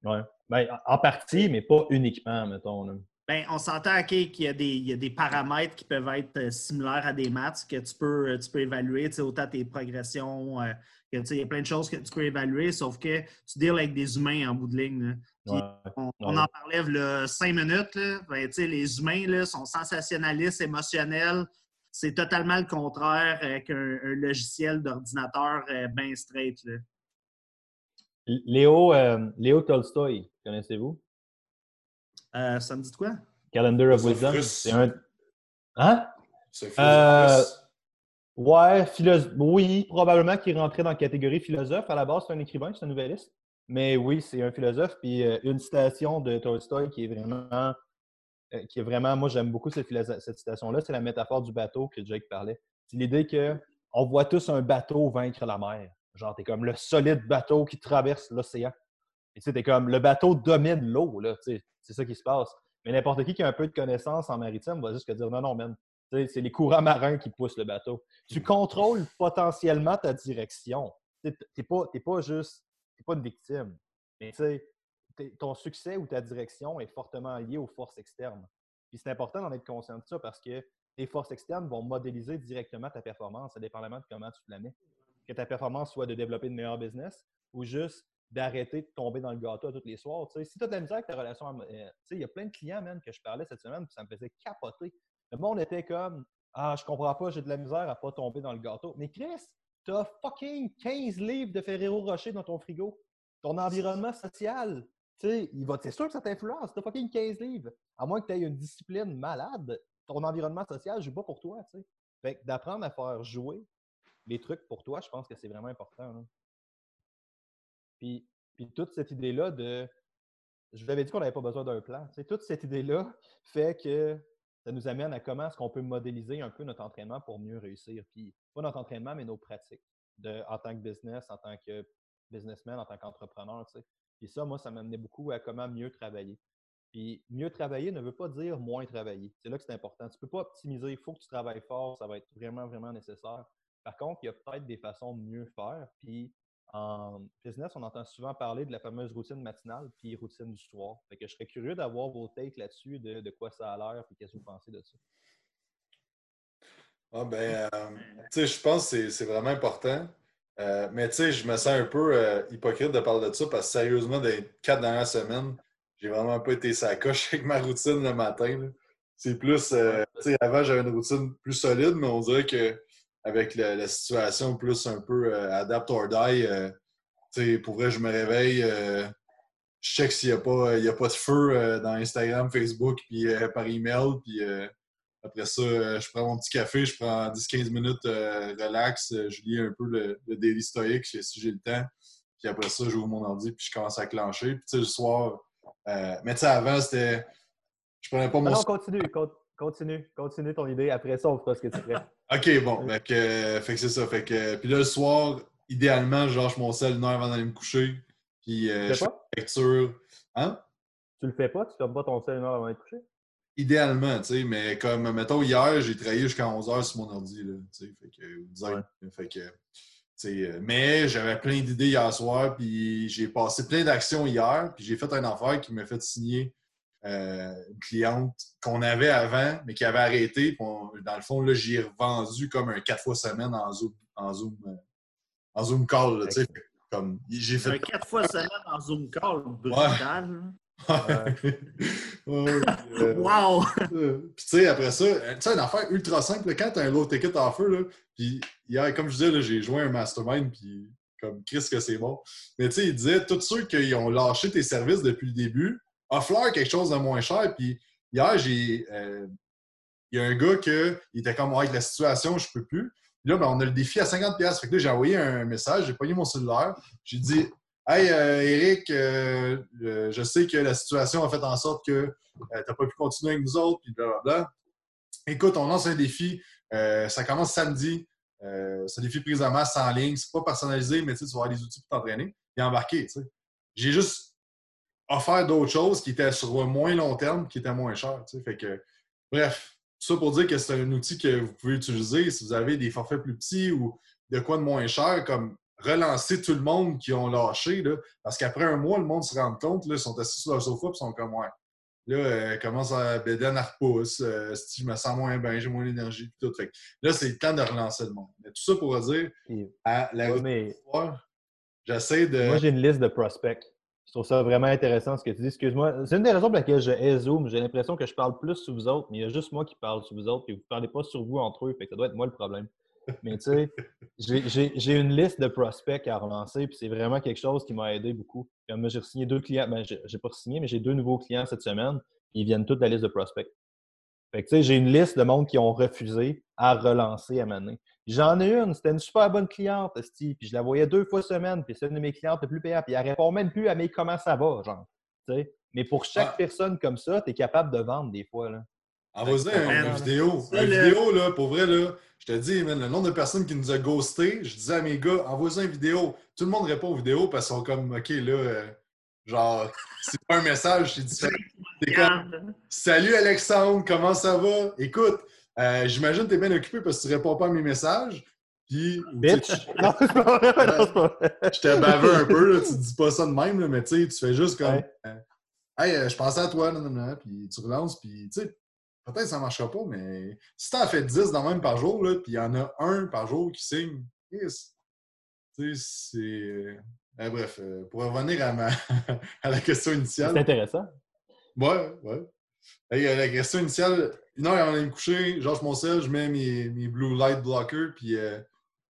Oui. Ben, en partie, mais pas uniquement, mettons. Ben, on s'entend qu'il y, a des, paramètres qui peuvent être euh, similaires à des maths que tu peux, euh, tu peux évaluer, autant tes progressions, euh, il y a plein de choses que tu peux évaluer, sauf que tu deals avec des humains en bout de ligne. on, en parlait il cinq minutes. Ben, les humains là, sont sensationnalistes, émotionnels. C'est totalement le contraire qu'un logiciel d'ordinateur bien straight. Léo, euh, Léo Tolstoy, connaissez-vous? Euh, ça me dit quoi? Calendar of Wisdom. C'est un. Hein? C'est euh, Ouais, philosophe. Oui, probablement qu'il rentrait dans la catégorie philosophe. À la base, c'est un écrivain, c'est un nouvelliste. Mais oui, c'est un philosophe. Puis euh, une citation de Tolstoy qui est vraiment. Qui est vraiment. Moi, j'aime beaucoup cette, cette citation-là. C'est la métaphore du bateau que Jake parlait. C'est l'idée qu'on voit tous un bateau vaincre la mer. Genre, t'es comme le solide bateau qui traverse l'océan. Et tu t'es comme le bateau domine l'eau, là. C'est ça qui se passe. Mais n'importe qui qui a un peu de connaissance en maritime va juste dire non, non, man. C'est les courants marins qui poussent le bateau. Tu contrôles potentiellement ta direction. Tu pas, pas juste. T'es pas une victime. Mais ton succès ou ta direction est fortement lié aux forces externes. Puis c'est important d'en être conscient de ça parce que les forces externes vont modéliser directement ta performance, indépendamment de comment tu te la mets que ta performance soit de développer de meilleurs business ou juste d'arrêter de tomber dans le gâteau tous les soirs. si tu as de la misère avec ta relation, euh, il y a plein de clients même, que je parlais cette semaine, ça me faisait capoter. Le monde était comme Ah, je comprends pas, j'ai de la misère à pas tomber dans le gâteau. Mais Chris, tu as fucking 15 livres de Ferrero Rocher dans ton frigo. Ton environnement social, va, c'est sûr que ça t'influence. Tu as fucking 15 livres. À moins que tu aies une discipline malade, ton environnement social joue pas pour toi. Fait d'apprendre à faire jouer les trucs pour toi, je pense que c'est vraiment important. Puis, puis toute cette idée-là de. Je vous avais dit qu'on n'avait pas besoin d'un plan. toute cette idée-là fait que ça nous amène à comment est-ce qu'on peut modéliser un peu notre entraînement pour mieux réussir. Puis pas notre entraînement, mais nos pratiques en tant que business, en tant que businessman, en tant qu'entrepreneur. Puis ça, moi, ça m'amenait beaucoup à comment mieux travailler. Puis mieux travailler ne veut pas dire moins travailler. C'est là que c'est important. Tu ne peux pas optimiser. Il faut que tu travailles fort. Ça va être vraiment, vraiment nécessaire. Par contre, il y a peut-être des façons de mieux faire. Puis en business, on entend souvent parler de la fameuse routine matinale puis routine du soir. Fait que je serais curieux d'avoir vos takes là-dessus, de, quoi ça a l'air et qu'est-ce que vous pensez de ça? Ah ben, euh, tu sais, je pense que c'est vraiment important. Euh, mais tu sais, je me sens un peu euh, hypocrite de parler de ça parce que sérieusement, des quatre dernières semaines, j'ai vraiment pas été sa coche avec ma routine le matin. C'est plus, tu sais, avant j'avais une routine plus solide, mais on dirait que avec la, situation plus un peu euh, adapt or die. Euh, pour vrai, je me réveille, euh, je check s'il n'y a, pas, a pas de feu dans Instagram, Facebook, puis par email. Puis après ça, je prends mon petit café, je prends 10-15 minutes relax, je lis un peu le, daily stoic si j'ai le temps. Puis après ça, j'ouvre mon ordi, puis je commence à clencher. Puis le soir, mais tu sais, avant, c'était. Je prenais pas mon. non, continue, continue, continue ton idée. Après ça, on fera ce que tu fais. OK, bon. Fait que, que c'est ça. Fait que, puis là, le soir, idéalement, je lâche mon sel une heure avant d'aller me coucher. Puis euh, je fais la lecture. Hein? Tu le fais pas? Tu fermes pas ton sel une heure avant d'aller te coucher? Idéalement, tu sais, mais comme, mettons, hier, j'ai travaillé jusqu'à 11h sur mon ordi, là, tu sais, fait que, fait que, euh, mais j'avais plein d'idées hier soir, puis j'ai passé plein d'actions hier, puis j'ai fait une affaire qui m'a fait signer euh, une cliente qu'on avait avant, mais qui avait arrêté. dans le fond, là, j'ai revendu comme un quatre fois semaine en Zoom, en Zoom, euh, en Zoom call. comme, j'ai fait... Un quatre fois semaine en Zoom call, brutal. wow! Puis tu sais, après ça, tu sais, une affaire ultra simple, quand tu as un low ticket offer, là, puis hier, comme je disais, j'ai joué un mastermind, puis comme Chris que c'est bon. Mais tu sais, il disait, tous ceux qui ont lâché tes services depuis le début, offre-leur quelque chose de moins cher. Puis hier, j'ai. Euh, il y a un gars qui était comme, avec la situation, je peux plus. Puis là, ben, on a le défi à 50$. Fait que là, j'ai envoyé un message, j'ai pogné mon cellulaire. J'ai dit, Hey, euh, Eric, euh, je sais que la situation a fait en sorte que tu n'as pas pu continuer avec nous autres, puis blablabla. Écoute, on lance un défi. ça commence samedi. c'est un défi prise en masse en ligne. C'est pas personnalisé, mais tu vas avoir des outils pour t'entraîner. Et embarquer. J'ai juste offert d'autres choses qui étaient sur moins long terme, qui étaient moins chers. Fait que, bref, ça pour dire que c'est un outil que vous pouvez utiliser si vous avez des forfaits plus petits ou de quoi de moins cher, comme relancer tout le monde qui ont lâché. Là, parce qu'après un mois, le monde se rend compte, là, ils sont assis sur leur sofa et sont comme ouais. Là, euh, commence à béder à repousse. Euh, je me sens moins bien, j'ai moins d'énergie. Tout. Fait là, c'est le temps de relancer le monde. Mais tout ça pour dire, à la mais... j'essaie de. Moi, j'ai une liste de prospects. Je trouve ça vraiment intéressant ce que tu dis. Excuse-moi. C'est une des raisons pour laquelle je hais Zoom. J'ai l'impression que je parle plus sur vous autres, mais il y a juste moi qui parle sur vous autres, et vous ne parlez pas sur vous entre eux. Fait que ça doit être moi le problème. Mais tu sais, j'ai une liste de prospects à relancer, puis c'est vraiment quelque chose qui m'a aidé beaucoup. Comme j'ai signé deux clients, ben, j'ai pas signé, mais j'ai deux nouveaux clients cette semaine, ils viennent tous de la liste de prospects. Fait que tu sais, j'ai une liste de monde qui ont refusé à relancer à mener. J'en ai une, c'était une super bonne cliente, puis je la voyais deux fois semaine, puis c'est une de mes clientes les plus payantes, puis elle répond même plus à mes comment ça va, genre. sais. Mais pour chaque personne comme ça, tu es capable de vendre des fois. Là. Envoie-y une, vidéo. Une vidéo, là, pour vrai, là, je te dis, le nombre de personnes qui nous a ghosté, je disais à mes gars, envoie-y une vidéo. Tout le monde répond aux vidéos parce qu'ils sont comme, OK, là, euh, genre, c'est pas un message, c'est différent. C'est comme, Salut Alexandre, comment ça va? Écoute, euh, j'imagine que tu es bien occupé parce que tu réponds pas à mes messages. Puis. Bitch! non, Je t'ai bavé un peu, là, tu dis pas ça de même, mais tu sais, tu fais juste comme. Euh, hey, je pensais à toi, puis tu relances, puis tu sais, Peut-être que ça ne marchera pas, mais si tu en fais 10 dans même par jour, là, puis il y en a un par jour qui signe, yes. tu sais, c'est. Ben, bref, euh, pour revenir à, ma... à la question initiale. C'est intéressant. Ouais, ouais. Hey, la question initiale, une heure avant d'aller me coucher, Georges Moncel, je mets mes, mes blue light blockers, puis euh,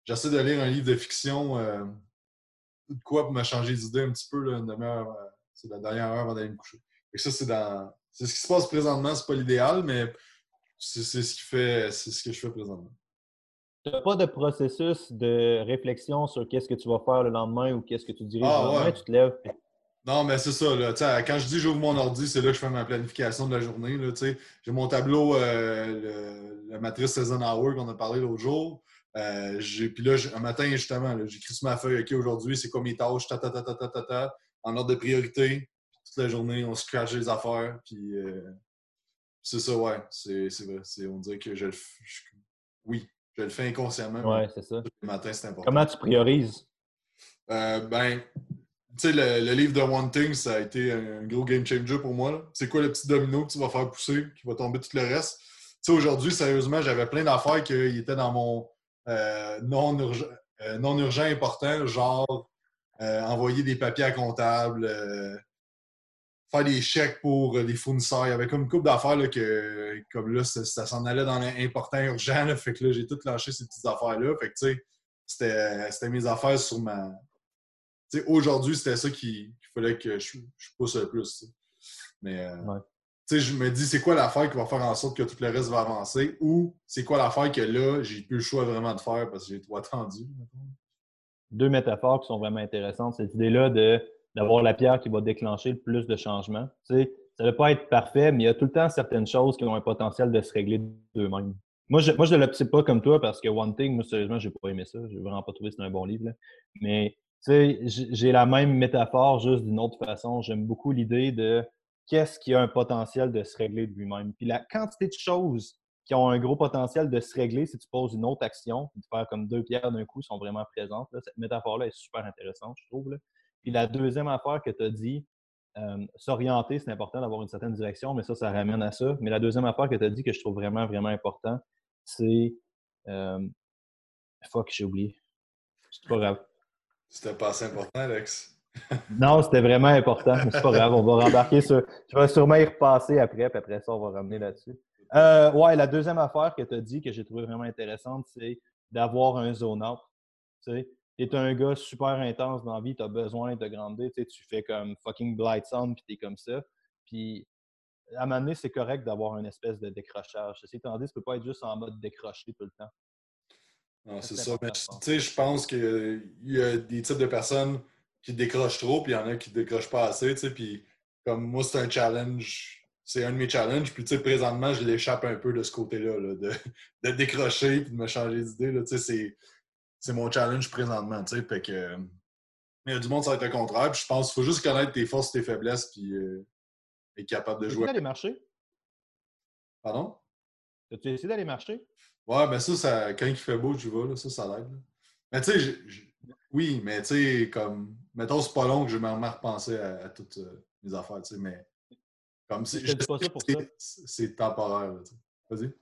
j'essaie de lire un livre de fiction. Euh, de quoi pour me changer d'idée un petit peu, là, une demi-heure. c'est la dernière heure avant d'aller me coucher. Et ça, c'est dans c'est ce qui se passe présentement, c'est pas l'idéal, mais c'est ce qui fait, c'est ce que je fais présentement. Tu n'as pas de processus de réflexion sur qu'est-ce que tu vas faire le lendemain ou qu'est-ce que tu diriges ah, le lendemain, tu te lèves. Non, mais c'est ça. Là, quand je dis j'ouvre mon ordi, c'est là que je fais ma planification de la journée. J'ai mon tableau, euh, la matrice Hour qu'on a parlé l'autre jour. Euh, puis là, un matin, justement, j'écris sur ma feuille, OK, aujourd'hui, c'est quoi mes tâches, ta, ta, ta, ta, ta, ta, en ordre de priorité toute la journée, on se crache les affaires, puis euh, c'est ça, ouais, c'est vrai. On dirait que je le Oui, je le fais inconsciemment. Ouais, c'est ça. Le matin, c'est important. Comment tu priorises? Euh, ben, tu sais, le, livre de One Thing, ça a été un gros game changer pour moi. C'est quoi le petit domino que tu vas faire pousser, qui va tomber tout le reste? Tu sais, aujourd'hui, sérieusement, j'avais plein d'affaires qui étaient dans mon euh, non, urgent, non urgent important, genre envoyer des papiers à comptable, faire des chèques pour les fournisseurs. Il y avait comme une couple d'affaires que, comme là, ça, s'en allait dans l'important urgent. fait que là, j'ai tout lâché ces petites affaires-là. Fait que, tu sais, c'était mes affaires sur ma. Tu sais, aujourd'hui, c'était ça qu'il fallait que je, pousse le plus. Mais, euh, tu sais, je me dis, c'est quoi l'affaire qui va faire en sorte que tout le reste va avancer? Ou c'est quoi l'affaire que là, j'ai plus le choix vraiment de faire parce que j'ai trop attendu. Deux métaphores qui sont vraiment intéressantes. Cette idée-là de d'avoir la pierre qui va déclencher le plus de changements. Tu sais, ça ne va pas être parfait, mais il y a tout le temps certaines choses qui ont un potentiel de se régler d'eux-mêmes. Moi, je, moi, je ne pas comme toi parce que One Thing, moi, sérieusement, j'ai pas aimé ça. J'ai vraiment pas trouvé que c'était un bon livre. Mais, tu sais, j'ai la même métaphore, juste d'une autre façon. J'aime beaucoup l'idée de qu'est-ce qui a un potentiel de se régler de lui-même. Puis la quantité de choses qui ont un gros potentiel de se régler si tu poses une autre action, de faire comme deux pierres d'un coup sont vraiment présentes. Cette métaphore-là est super intéressante, je trouve. Là. Puis la deuxième affaire que tu as dit, euh, s'orienter, c'est important d'avoir une certaine direction, mais ça, ça ramène à ça. Mais la deuxième affaire que tu as dit que je trouve vraiment, vraiment important, c'est. Euh, fuck, j'ai oublié. C'est pas grave. C'était pas assez important, Alex. non, c'était vraiment important, mais c'est pas grave. On va rembarquer sur. Je vais sûrement y repasser après, puis après ça, on va ramener là-dessus. Euh, ouais, la deuxième affaire que tu as dit que j'ai trouvé vraiment intéressante, c'est d'avoir un zone out. Tu sais, tu es un gars super intense dans la vie, tu as besoin de grandir, tu, fais comme fucking Blight Sound, puis tu es comme ça. Puis à un moment donné, c'est correct d'avoir une espèce de décrochage. Ceci étant dit, tu peux pas être juste en mode décroché tout le temps. Non, c'est ça. Mais tu sais, je pense qu'il y a des types de personnes qui décrochent trop, puis il y en a qui décrochent pas assez, tu sais. Puis comme moi, c'est un challenge. C'est un de mes challenges. Puis, tu sais, présentement, je l'échappe un peu de ce côté-là, de, de, décrocher et de me changer d'idée. Tu sais, c'est mon challenge présentement, tu sais. Fait que. Mais il y a du monde, ça va être le contraire. Puis je pense qu'il faut juste connaître tes forces, tes faiblesses, puis euh, être capable de jouer. Tu d'aller marcher? Pardon? As-tu essayé d'aller marcher? Ouais, mais ça, ça, quand il fait beau, tu vas, là, ça, ça l'aide. Mais tu sais, oui, mais tu sais, comme, mettons, c'est pas long que je me repenser à, à toutes euh, mes affaires, tu sais, mais comme si. C'est temporaire, tu sais. Vas-y.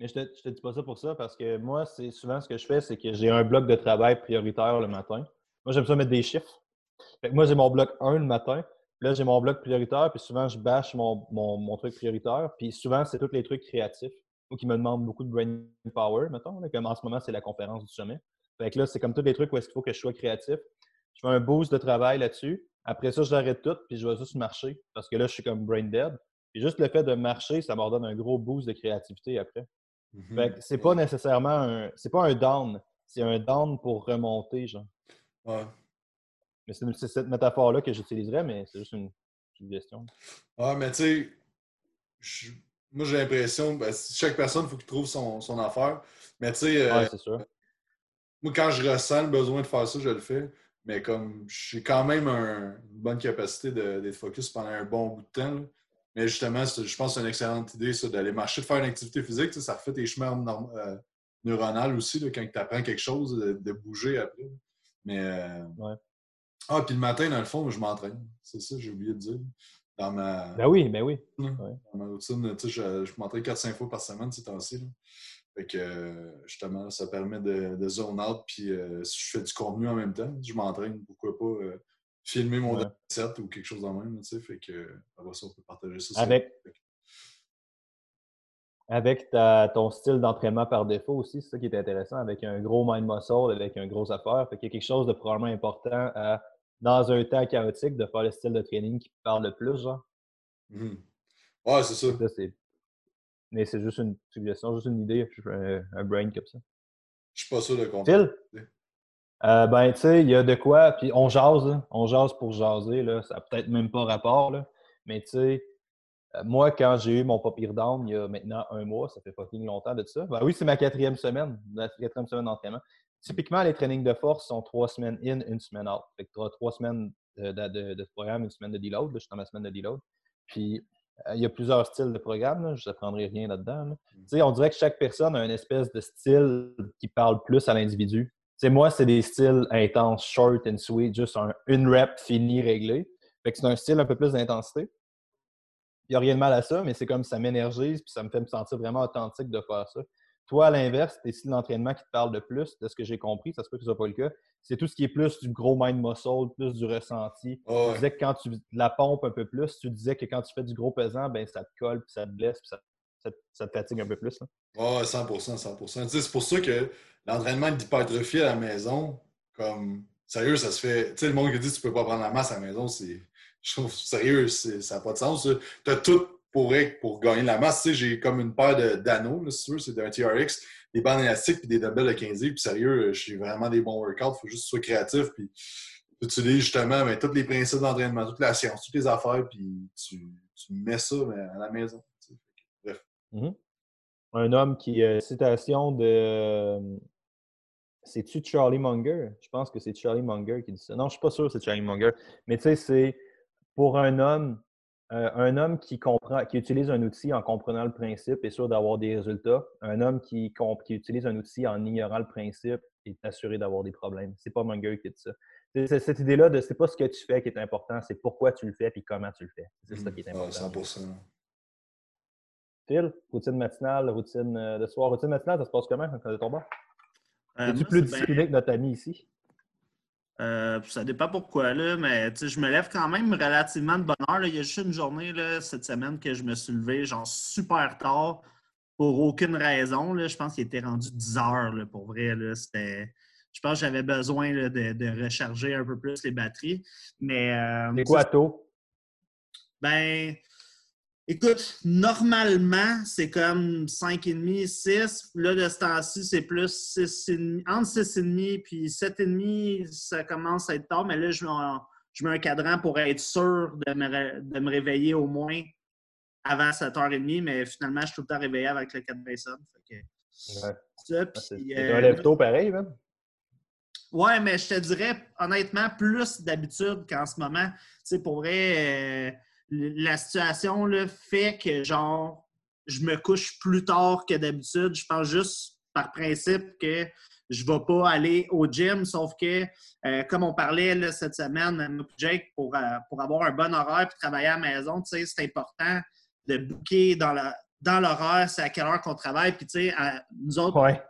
Mais je te, te dis pas ça pour ça parce que moi, c'est souvent ce que je fais, c'est que j'ai un bloc de travail prioritaire le matin. Moi, j'aime ça mettre des chiffres. moi, j'ai mon bloc 1 le matin. Là, j'ai mon bloc prioritaire, puis souvent, je bâche mon, truc prioritaire. Puis souvent, c'est tous les trucs créatifs ou qui me demandent beaucoup de brain power, mettons. comme en ce moment, c'est la conférence du sommet. Fait que là, c'est comme tous les trucs où est-ce qu'il faut que je sois créatif. Je fais un boost de travail là-dessus. Après ça, j'arrête tout, puis je vais juste marcher parce que là, je suis comme brain dead. Puis juste le fait de marcher, ça me donne un gros boost de créativité après. Fait mhm. c'est pas nécessairement un. C'est pas un down. C'est un down pour remonter, genre. Ouais. Mais c'est cette métaphore-là que j'utiliserais, mais c'est juste une suggestion. Ouais, mais tu sais, moi j'ai l'impression, ben, chaque personne, il faut qu'il trouve son, son, affaire. Mais tu sais, euh, ouais, moi quand je ressens le besoin de faire ça, je le fais. Mais comme j'ai quand même une bonne capacité d'être focus pendant un bon bout de temps. Mais justement, je pense que c'est une excellente idée, ça, d'aller marcher, de faire une activité physique. Ça refait tes chemins euh, neuronales aussi, là, quand tu apprends quelque chose, de, bouger après. Mais. Euh, ouais. Ah, puis le matin, dans le fond, je m'entraîne. C'est ça, j'ai oublié de dire. Dans ma. Ben oui, ben oui. Dans ma routine, tu sais, je, je m'entraîne 4-5 fois par semaine ces temps-ci. Fait que, justement, ça permet de, de zone out. Puis euh, si je fais du contenu en même temps, je m'entraîne. Pourquoi pas filmer mon set ou quelque chose en même, tu sais, fait que après ça, on peut partager ça. Avec, avec ta, ton style d'entraînement par défaut aussi, c'est ça qui est intéressant, avec un gros mind muscle, avec un gros affaire. Fait qu'il y a quelque chose de probablement important à, dans un temps chaotique, de faire le style de training qui parle le plus, genre. Mmh. Ouais, c'est ça. mais c'est juste une suggestion, juste une idée, un, un brain comme ça. Je suis pas sûr de comprendre. Euh, ben, tu sais, il y a de quoi, puis on jase, on jase pour jaser, là. ça n'a peut-être même pas rapport, là. mais tu sais, euh, moi, quand j'ai eu mon papier down il y a maintenant un mois, ça fait fucking longtemps de ça. Ben oui, c'est ma quatrième semaine, la quatrième semaine d'entraînement. Typiquement, les trainings de force sont trois semaines in, une semaine out. Fait que tu trois semaines de, de, de, programme, une semaine de deload. Là, je suis dans ma semaine de deload. Puis, euh, il y a plusieurs styles de programme. Je n'apprendrai rien là-dedans. Mmh. Tu sais, on dirait que chaque personne a une espèce de style qui parle plus à l'individu moi, c'est des styles intenses, short and sweet, juste un, une rep finie, réglée. Fait que c'est un style un peu plus d'intensité. Il n'y a rien de mal à ça, mais c'est comme ça m'énergise puis ça me fait me sentir vraiment authentique de faire ça. Toi, à l'inverse, tes styles d'entraînement qui te parlent de plus, de ce que j'ai compris, ça se peut que ce soit pas le cas, c'est tout ce qui est plus du gros mind muscle, plus du ressenti. Tu disais que quand tu la pompes un peu plus, tu disais que quand tu fais du gros pesant, ben ça te colle, puis ça te blesse, puis ça, ça, te fatigue un peu plus. Là? Oh, 100 100% C'est pour ça que l'entraînement d'hypertrophie à la maison, comme sérieux, ça se fait. Tu sais, le monde qui dit que tu peux pas prendre la masse à la maison, c'est. Je trouve sérieux, ça n'a pas de sens. Tu as tout pour, pour gagner la masse. Tu sais, j'ai comme une paire d'anneaux, si tu veux, c'est un TRX, des bandes élastiques puis des dumbbells de 15 Puis sérieux, je vraiment des bons workouts. Il faut juste que tu sois créatif. Puis utilises justement mais, tous les principes d'entraînement, toute la science, toutes les affaires, puis tu, tu mets ça mais, à la maison. Mm-hmm. un homme qui. Euh, citation de. Euh, c'est-tu Charlie Munger? Je pense que c'est Charlie Munger qui dit ça. Non, je ne suis pas sûr que c'est Charlie Munger. Mais tu sais, c'est pour un homme, euh, un homme qui comprend, qui utilise un outil en comprenant le principe est sûr d'avoir des résultats. Un homme qui, qui utilise un outil en ignorant le principe est assuré d'avoir des problèmes. C'est pas Munger qui dit ça. C'est cette idée-là de c'est pas ce que tu fais qui est important, c'est pourquoi tu le fais et comment tu le fais. C'est ça qui est mmh. important. 100%. Phil, routine matinale, routine euh, de soir. Routine matinale, ça se passe comment quand tu es? Euh, Es-tu plus discipliné que notre ami ici? Euh, ça dépend pourquoi, là, mais je me lève quand même relativement de bonne heure. Il y a juste une journée là, cette semaine que je me suis levé genre super tard pour aucune raison. Là. Je pense qu'il était rendu 10 heures là, pour vrai. Là. Je pense que j'avais besoin de, de, recharger un peu plus les batteries. Mais. C'est quoi tôt? Ben, Écoute, normalement, c'est comme 5,5, 6. Là, de ce temps-ci, c'est plus 6, entre 6,5 puis 7,5, ça commence à être tard. Mais là, je, mets un cadran pour être sûr de me, réveiller au moins avant 7h30. Mais finalement, je suis tout le temps réveillé avec le cadran ouais. Ça, c'est un euh, lève tôt pareil, même. Ouais, mais je te dirais, honnêtement, plus d'habitude qu'en ce moment. Tu sais, pour vrai. Euh, la situation là, fait que genre je me couche plus tard que d'habitude. Je pense juste par principe que je ne vais pas aller au gym, sauf que, euh, comme on parlait cette semaine, Jake, pour, euh, pour avoir un bon horaire et travailler à la maison, c'est important de booker dans dans l'horaire, c'est à quelle heure qu'on travaille. Puis, tu sais, nous autres,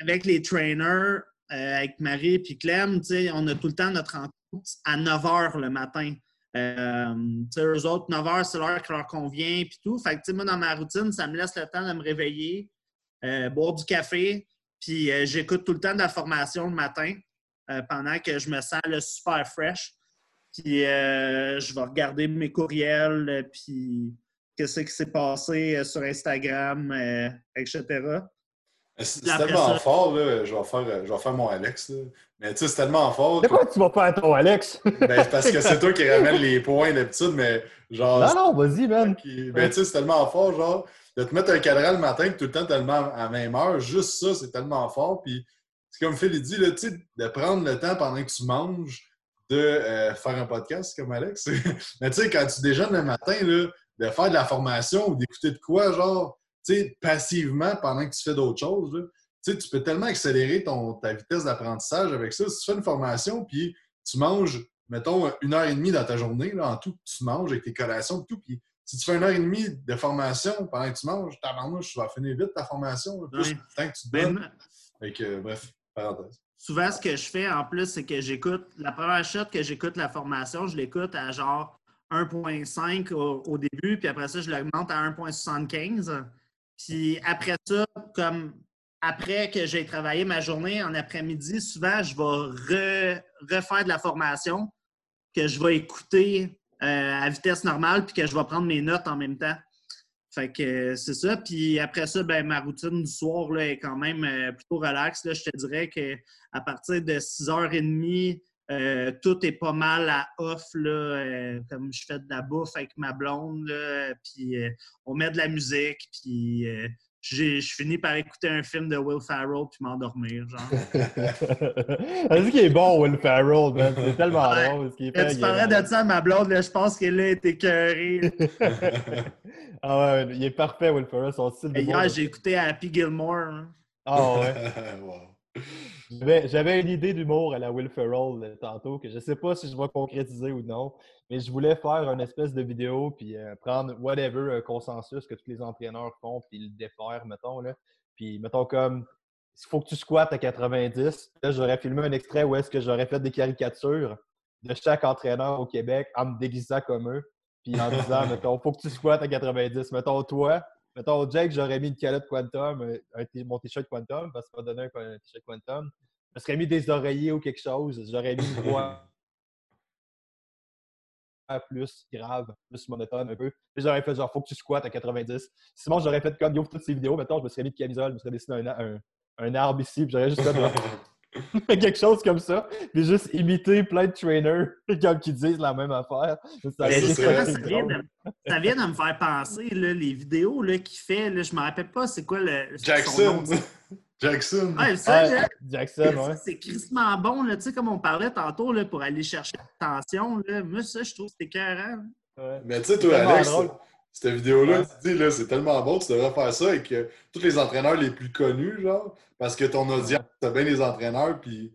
avec, les trainers, euh, avec Marie et Clem, on a tout le temps notre rencontre à 9 h le matin. Euh, eux autres, 9 h, c'est l'heure qui leur convient, puis tout. Fait que, moi, dans ma routine, ça me laisse le temps de me réveiller, euh, boire du café, puis euh, j'écoute tout le temps de la formation le matin pendant que je me sens super fresh. Puis je vais regarder mes courriels, puis qu'est-ce qui s'est passé sur Instagram, etc. C'est tellement fort, là. Je vais, faire, je vais faire mon Alex. Là. Mais tu sais, c'est tellement fort. De quoi tu vas faire ton Alex? ben, parce que c'est toi qui ramène les points d'habitude, mais genre. Non, non, vas-y, man. Ben, tu sais, c'est tellement fort, genre, de te mettre un cadran le matin tout le temps tellement à même heure. Juste ça, c'est tellement fort. Puis, c'est comme Phil dit, là, tu sais, de prendre le temps pendant que tu manges de euh, faire un podcast comme Alex. mais tu sais, quand tu déjeunes le matin, là, de faire de la formation ou d'écouter de quoi, genre sais, passivement pendant que tu fais d'autres choses. Tu peux tellement accélérer ton, ta vitesse d'apprentissage avec ça. Si tu fais une formation, puis tu manges, mettons, une heure et demie dans ta journée, là, en tout, tu manges avec tes collations, tout, puis si tu fais une heure et demie de formation pendant que tu manges, tu vas finir vite ta formation, plus tant que tu te donnes. bref, parenthèse. Souvent, ce que je fais en plus, c'est que j'écoute, la première shot que j'écoute la formation, je l'écoute à genre 1.5 au, au, début, puis après ça, je l'augmente à 1.75. Puis après ça, comme après que j'ai travaillé ma journée en après-midi, souvent, je vais refaire de la formation que je vais écouter euh, à vitesse normale puis que je vais prendre mes notes en même temps. Fait que euh, c'est ça. Puis après ça, ben, ma routine du soir là, est quand même euh, plutôt relaxe. Je te dirais qu'à partir de 6h30, euh, tout est pas mal à off, là, euh, comme je fais de la bouffe avec ma blonde, puis euh, on met de la musique, puis je finis par écouter un film de Will Ferrell puis m'endormir, genre. Est-ce qu'il est bon, Will Ferrell, man? C'est tellement drôle. tu parlais de ça à ma blonde, là, je pense qu'elle a été cœurée. ah ouais, il est parfait, Will Ferrell, son style de Hier, j'ai écouté Happy Gilmore. Hein. Ah ouais. J'avais une idée d'humour à la Will Ferrell euh, tantôt que je ne sais pas si je vais concrétiser ou non, mais je voulais faire une espèce de vidéo puis euh, prendre whatever un consensus que tous les entraîneurs font puis le défaire, mettons. Là. Puis mettons comme il faut que tu squattes à 90. Là, j'aurais filmé un extrait où est-ce que j'aurais fait des caricatures de chaque entraîneur au Québec en me déguisant comme eux. Puis en disant, mettons, faut que tu squattes à 90. Mettons, toi, Mettons, Jake, j'aurais mis une calotte Quantum, euh, mon t-shirt Quantum, parce qu'il m'a donné un, t-shirt Quantum. Je serais mis des oreillers ou quelque chose. J'aurais mis une voix plus grave, plus monotone un peu. J'aurais fait genre, faut que tu squattes à 90. Sinon, j'aurais fait comme yo toutes ces vidéos. Mettons, je me serais mis de camisole, je me serais dessiné un, un, arbre ici, puis j'aurais juste fait quelque chose comme ça, puis juste imiter plein de trainers comme qui disent la même affaire. Ça, Mais ça, vient de, ça vient de me faire penser, là, les vidéos qu'il fait. Là, je me rappelle pas c'est quoi le. son Jackson. nom. Jackson. Ouais, ça, Ouais, là, Jackson, ouais. c'est crissement bon, là, tu sais, comme on parlait tantôt, là, pour aller chercher l'attention. Moi, ça, je trouve que c'est écœurant. Ouais. Mais tu sais, toi, Alex, drôle. Cette vidéo-là, Ouais. tu dis, là, c'est tellement bon, tu devrais faire ça avec euh, tous les entraîneurs les plus connus, genre, parce que ton audience, t'as bien les entraîneurs, puis,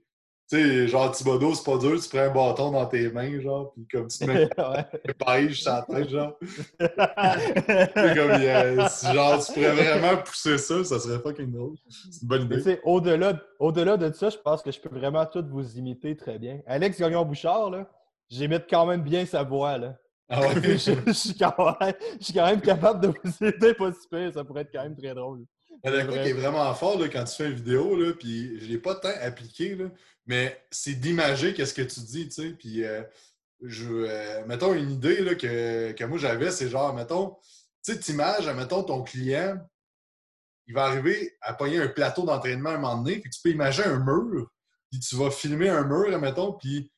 tu sais, genre, Thibodeau, c'est pas dur, tu prends un bâton dans tes mains, genre, puis comme tu te mets une beige sur la tête, genre. C'est comme, si, genre, tu pourrais vraiment pousser ça, ça serait fucking drôle. C'est une bonne idée. sais, au-delà, au-delà de ça, je pense que je peux vraiment tous vous imiter très bien. Alex Gagnon-Bouchard, là, j'imite quand même bien sa voix, là. Ah ouais? je, je suis quand même, je suis quand même capable de vous aider pas si pire, ça pourrait être quand même très drôle. Quoi vrai. qui est vraiment fort là, quand tu fais une vidéo, là, puis je l'ai pas tant appliqué, là, mais c'est d'imager qu'est-ce que tu dis, tu sais. Puis, euh, je, euh, mettons une idée là, que, que moi j'avais, c'est genre, mettons, tu sais, t'images, mettons ton client, il va arriver à pogner un plateau d'entraînement à un moment donné, puis tu peux imaginer un mur, puis tu vas filmer un mur, mettons, puis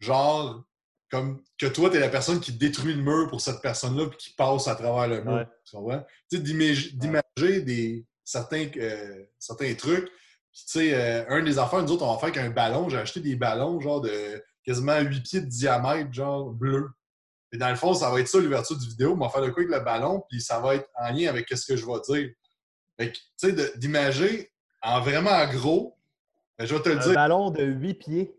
genre, comme que toi, tu es la personne qui détruit le mur pour cette personne-là, puis qui passe à travers le mur. Ouais. Tu comprends? Tu sais, d'imag- d'imager des, certains, euh, certains trucs. Puis, tu sais, euh, un des affaires, nous autres, on va faire avec un ballon. J'ai acheté des ballons, genre, de quasiment 8 pieds de diamètre, genre, bleu. Et dans le fond, ça va être ça, l'ouverture du vidéo. On va faire le coup avec le ballon, puis ça va être en lien avec ce que je vais dire. Fait que, tu sais, d'imager en vraiment gros, ben, je vais te le Un dire. ballon de 8 pieds.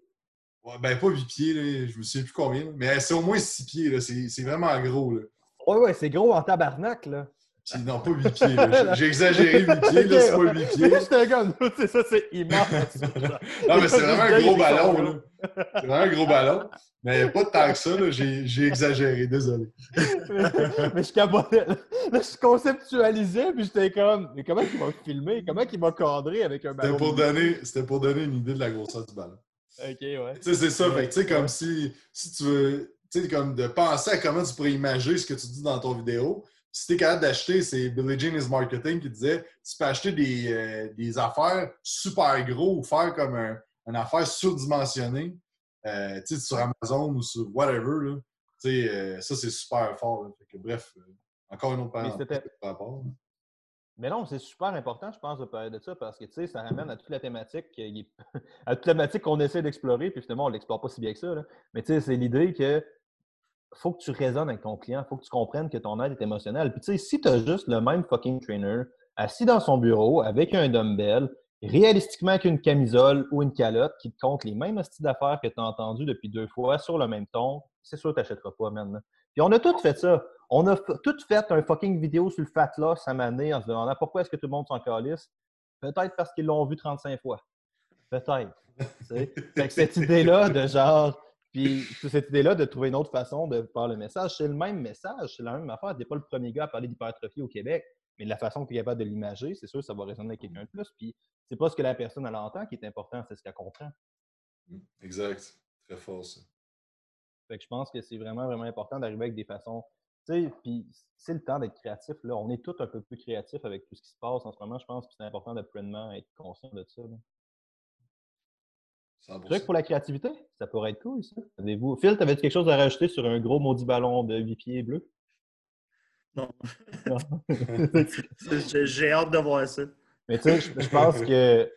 Ouais, ben, pas 8 pieds, là, je me souviens plus combien, là. mais c'est au moins 6 pieds. là. C'est c'est vraiment gros. Là. Ouais, ouais, c'est gros en tabarnak, là. Puis, non, pas 8 pieds. J'ai- exagéré 8 pieds, là, c'est pas 8 pieds. J'étais comme, c'est ça, c'est immense. Non, mais c'est vraiment un gros ballon. là. C'est vraiment un gros ballon. Mais pas tant que ça, là. j'ai j'ai exagéré, désolé. mais je capotais. Là, je conceptualisais, puis j'étais comme, mais comment il va filmer? Comment il va cadrer avec un C'était ballon? pour, de- donner, c'était pour donner une idée de la grosseur du ballon. Ok, ouais. Tu sais, c'est ça. Ouais. Fait que, tu sais, comme si, si tu veux, tu sais, comme de penser à comment tu pourrais imaginer ce que tu dis dans ton vidéo. Si tu es capable d'acheter, c'est Billie Jean is Marketing qui disait tu peux acheter des, euh, des affaires super gros ou faire comme un, une affaire surdimensionnée, euh, tu sais, sur Amazon ou sur whatever. Là. Tu sais, euh, ça, c'est super fort. là. Fait que, bref, euh, encore une autre parenthèse par rapport. là. Mais non, c'est super important, je pense, de parler de ça parce que, tu sais, ça ramène à toute la thématique, est- à toute la thématique qu'on essaie d'explorer, puis finalement, on ne l'explore pas si bien que ça. là. Mais tu sais, c'est l'idée que faut que tu raisonnes avec ton client, faut que tu comprennes que ton aide est émotionnelle. Puis tu sais, si tu as juste le même fucking trainer assis dans son bureau avec un dumbbell, réalistiquement avec une camisole ou une calotte qui te compte les mêmes styles d'affaires que tu as entendu depuis deux fois sur le même ton, c'est sûr que tu n'achèteras pas maintenant. Puis on a tous fait ça. On a tous fait un fucking vidéo sur le fat loss à en se demandant pourquoi est-ce que tout le monde s'en calisse. Peut-être parce qu'ils l'ont vu 35 fois. Peut-être. Fait que cette idée-là de genre. Puis cette idée-là de trouver une autre façon de faire le message, c'est le même message, c'est la même affaire. Tu n'es pas le premier gars à parler d'hypertrophie au Québec, mais de la façon que tu es capable de l'imager, c'est sûr que ça va résonner avec quelqu'un de plus. Puis c'est pas ce que la personne elle entend qui est important, c'est ce qu'elle comprend. Exact. Très fort, ça. Fait que je pense que c'est vraiment, vraiment important d'arriver avec des façons. Tu sais, puis c'est le temps d'être créatif. Là. On est tous un peu plus créatifs avec tout ce qui se passe en ce moment, je pense, que c'est important de pleinement être conscient de ça. là. 100%. Truc pour la créativité, ça pourrait être cool, ça. Avez-vous... Phil, t'avais-tu quelque chose à rajouter sur un gros maudit ballon de 8 pieds bleu? Non. Non. J'ai j'ai hâte de voir ça. Mais tu sais, je pense que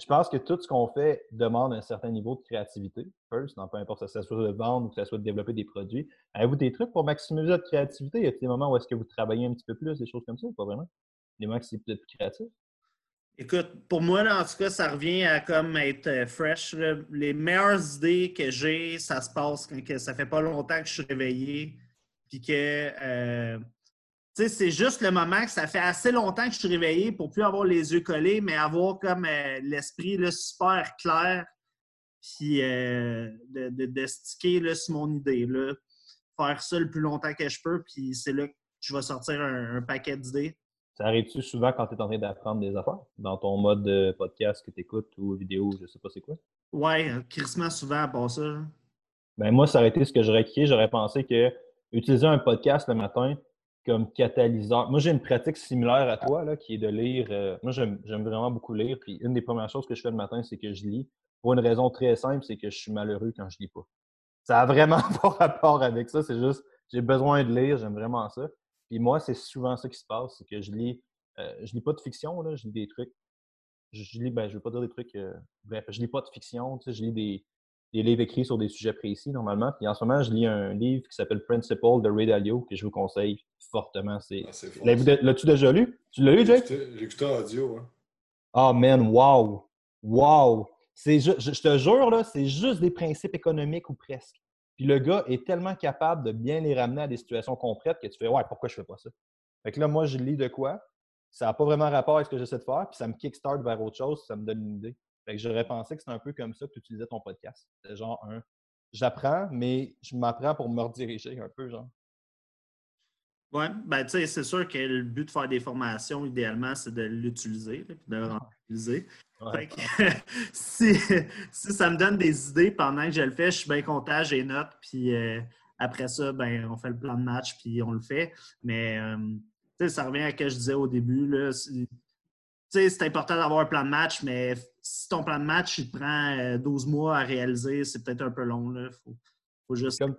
je pense que tout ce qu'on fait demande un certain niveau de créativité, first, dans peu importe si ça soit de vendre ou que ça soit de développer des produits. Avez-vous des trucs pour maximiser votre créativité? Y a des moments où est-ce que vous travaillez un petit peu plus, des choses comme ça, ou pas vraiment? Des moments que c'est peut-être plus créatif? Écoute, pour moi, là, en tout cas, ça revient à comme être euh, fresh. Les meilleures idées que j'ai, ça se passe quand que ça fait pas longtemps que je suis réveillé. Puis que, euh, c'est juste le moment que ça fait assez longtemps que je suis réveillé pour plus avoir les yeux collés, mais avoir comme euh, l'esprit super clair. Puis euh, de, de, de sticker là, sur mon idée. Là. Faire ça le plus longtemps que je peux. Puis c'est là que je vais sortir un, un paquet d'idées. Ça arrive-tu souvent quand tu es en train d'apprendre des affaires? Dans ton mode de podcast que tu écoutes ou vidéo, je sais pas c'est quoi? Ouais, crissement souvent à part ça. là. Ben moi, ça aurait été ce que j'aurais cliqué. J'aurais pensé que utiliser un podcast le matin, comme catalyseur. Moi, j'ai une pratique similaire à toi, là, qui est de lire. Euh, moi, j'aime vraiment beaucoup lire. Puis une des premières choses que je fais le matin, c'est que je lis. Pour une raison très simple, c'est que je suis malheureux quand je lis pas. Ça a vraiment pas rapport avec ça. C'est juste, j'ai besoin de lire, j'aime vraiment ça. Puis moi, c'est souvent ça qui se passe, c'est que je lis, euh, je lis pas de fiction, là, je lis des trucs. Je, lis, ben, je veux pas dire des trucs. Euh, bref, je lis pas de fiction, tu sais, je lis des, des livres écrits sur des sujets précis normalement. Puis en ce moment, je lis un livre qui s'appelle Principle de Ray Dalio que je vous conseille fortement. C'est... Ah, L'as-tu déjà lu? Tu l'as lu, Jake? J'ai écouté audio. Hein. Ah, oh, man, wow! Wow! C'est, je, je, te jure, là, c'est juste des principes économiques ou presque. Puis le gars est tellement capable de bien les ramener à des situations concrètes que tu fais Ouais, pourquoi je fais pas ça? Fait que là, moi, je lis de quoi? Ça n'a pas vraiment rapport avec ce que j'essaie de faire, puis ça me kickstart vers autre chose, ça me donne une idée. Fait que j'aurais pensé que c'était un peu comme ça que tu utilisais ton podcast. C'est genre un j'apprends, mais je m'apprends pour me rediriger un peu, genre. Oui, ben tu sais, c'est sûr que le but de faire des formations, idéalement, c'est de l'utiliser, de le utiliser. si, ça me donne des idées pendant que je le fais, je suis bien content, j'ai note, puis euh, après ça, ben, on fait le plan de match, puis on le fait. Mais euh, ça revient à ce que je disais au début. Là, c'est important d'avoir un plan de match, mais si ton plan de match, il te prend 12 euh, mois à réaliser, c'est peut-être un peu long. Il faut, juste comme,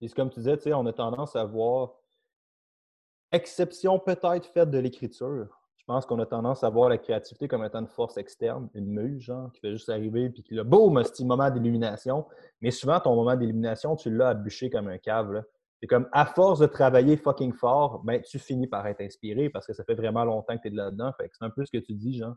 C'est comme tu disais, on a tendance à voir, exception peut-être faite de l'écriture. Je pense qu'on a tendance à voir la créativité comme étant une force externe, une muse, genre, qui fait juste arriver, puis qui, le boum, c'est un moment d'illumination. Mais souvent, ton moment d'illumination, tu l'as à bûcher comme un cave. C'est comme, à force de travailler fucking fort, ben, tu finis par être inspiré parce que ça fait vraiment longtemps que tu es là-dedans. Fait c'est un peu ce que tu dis, genre.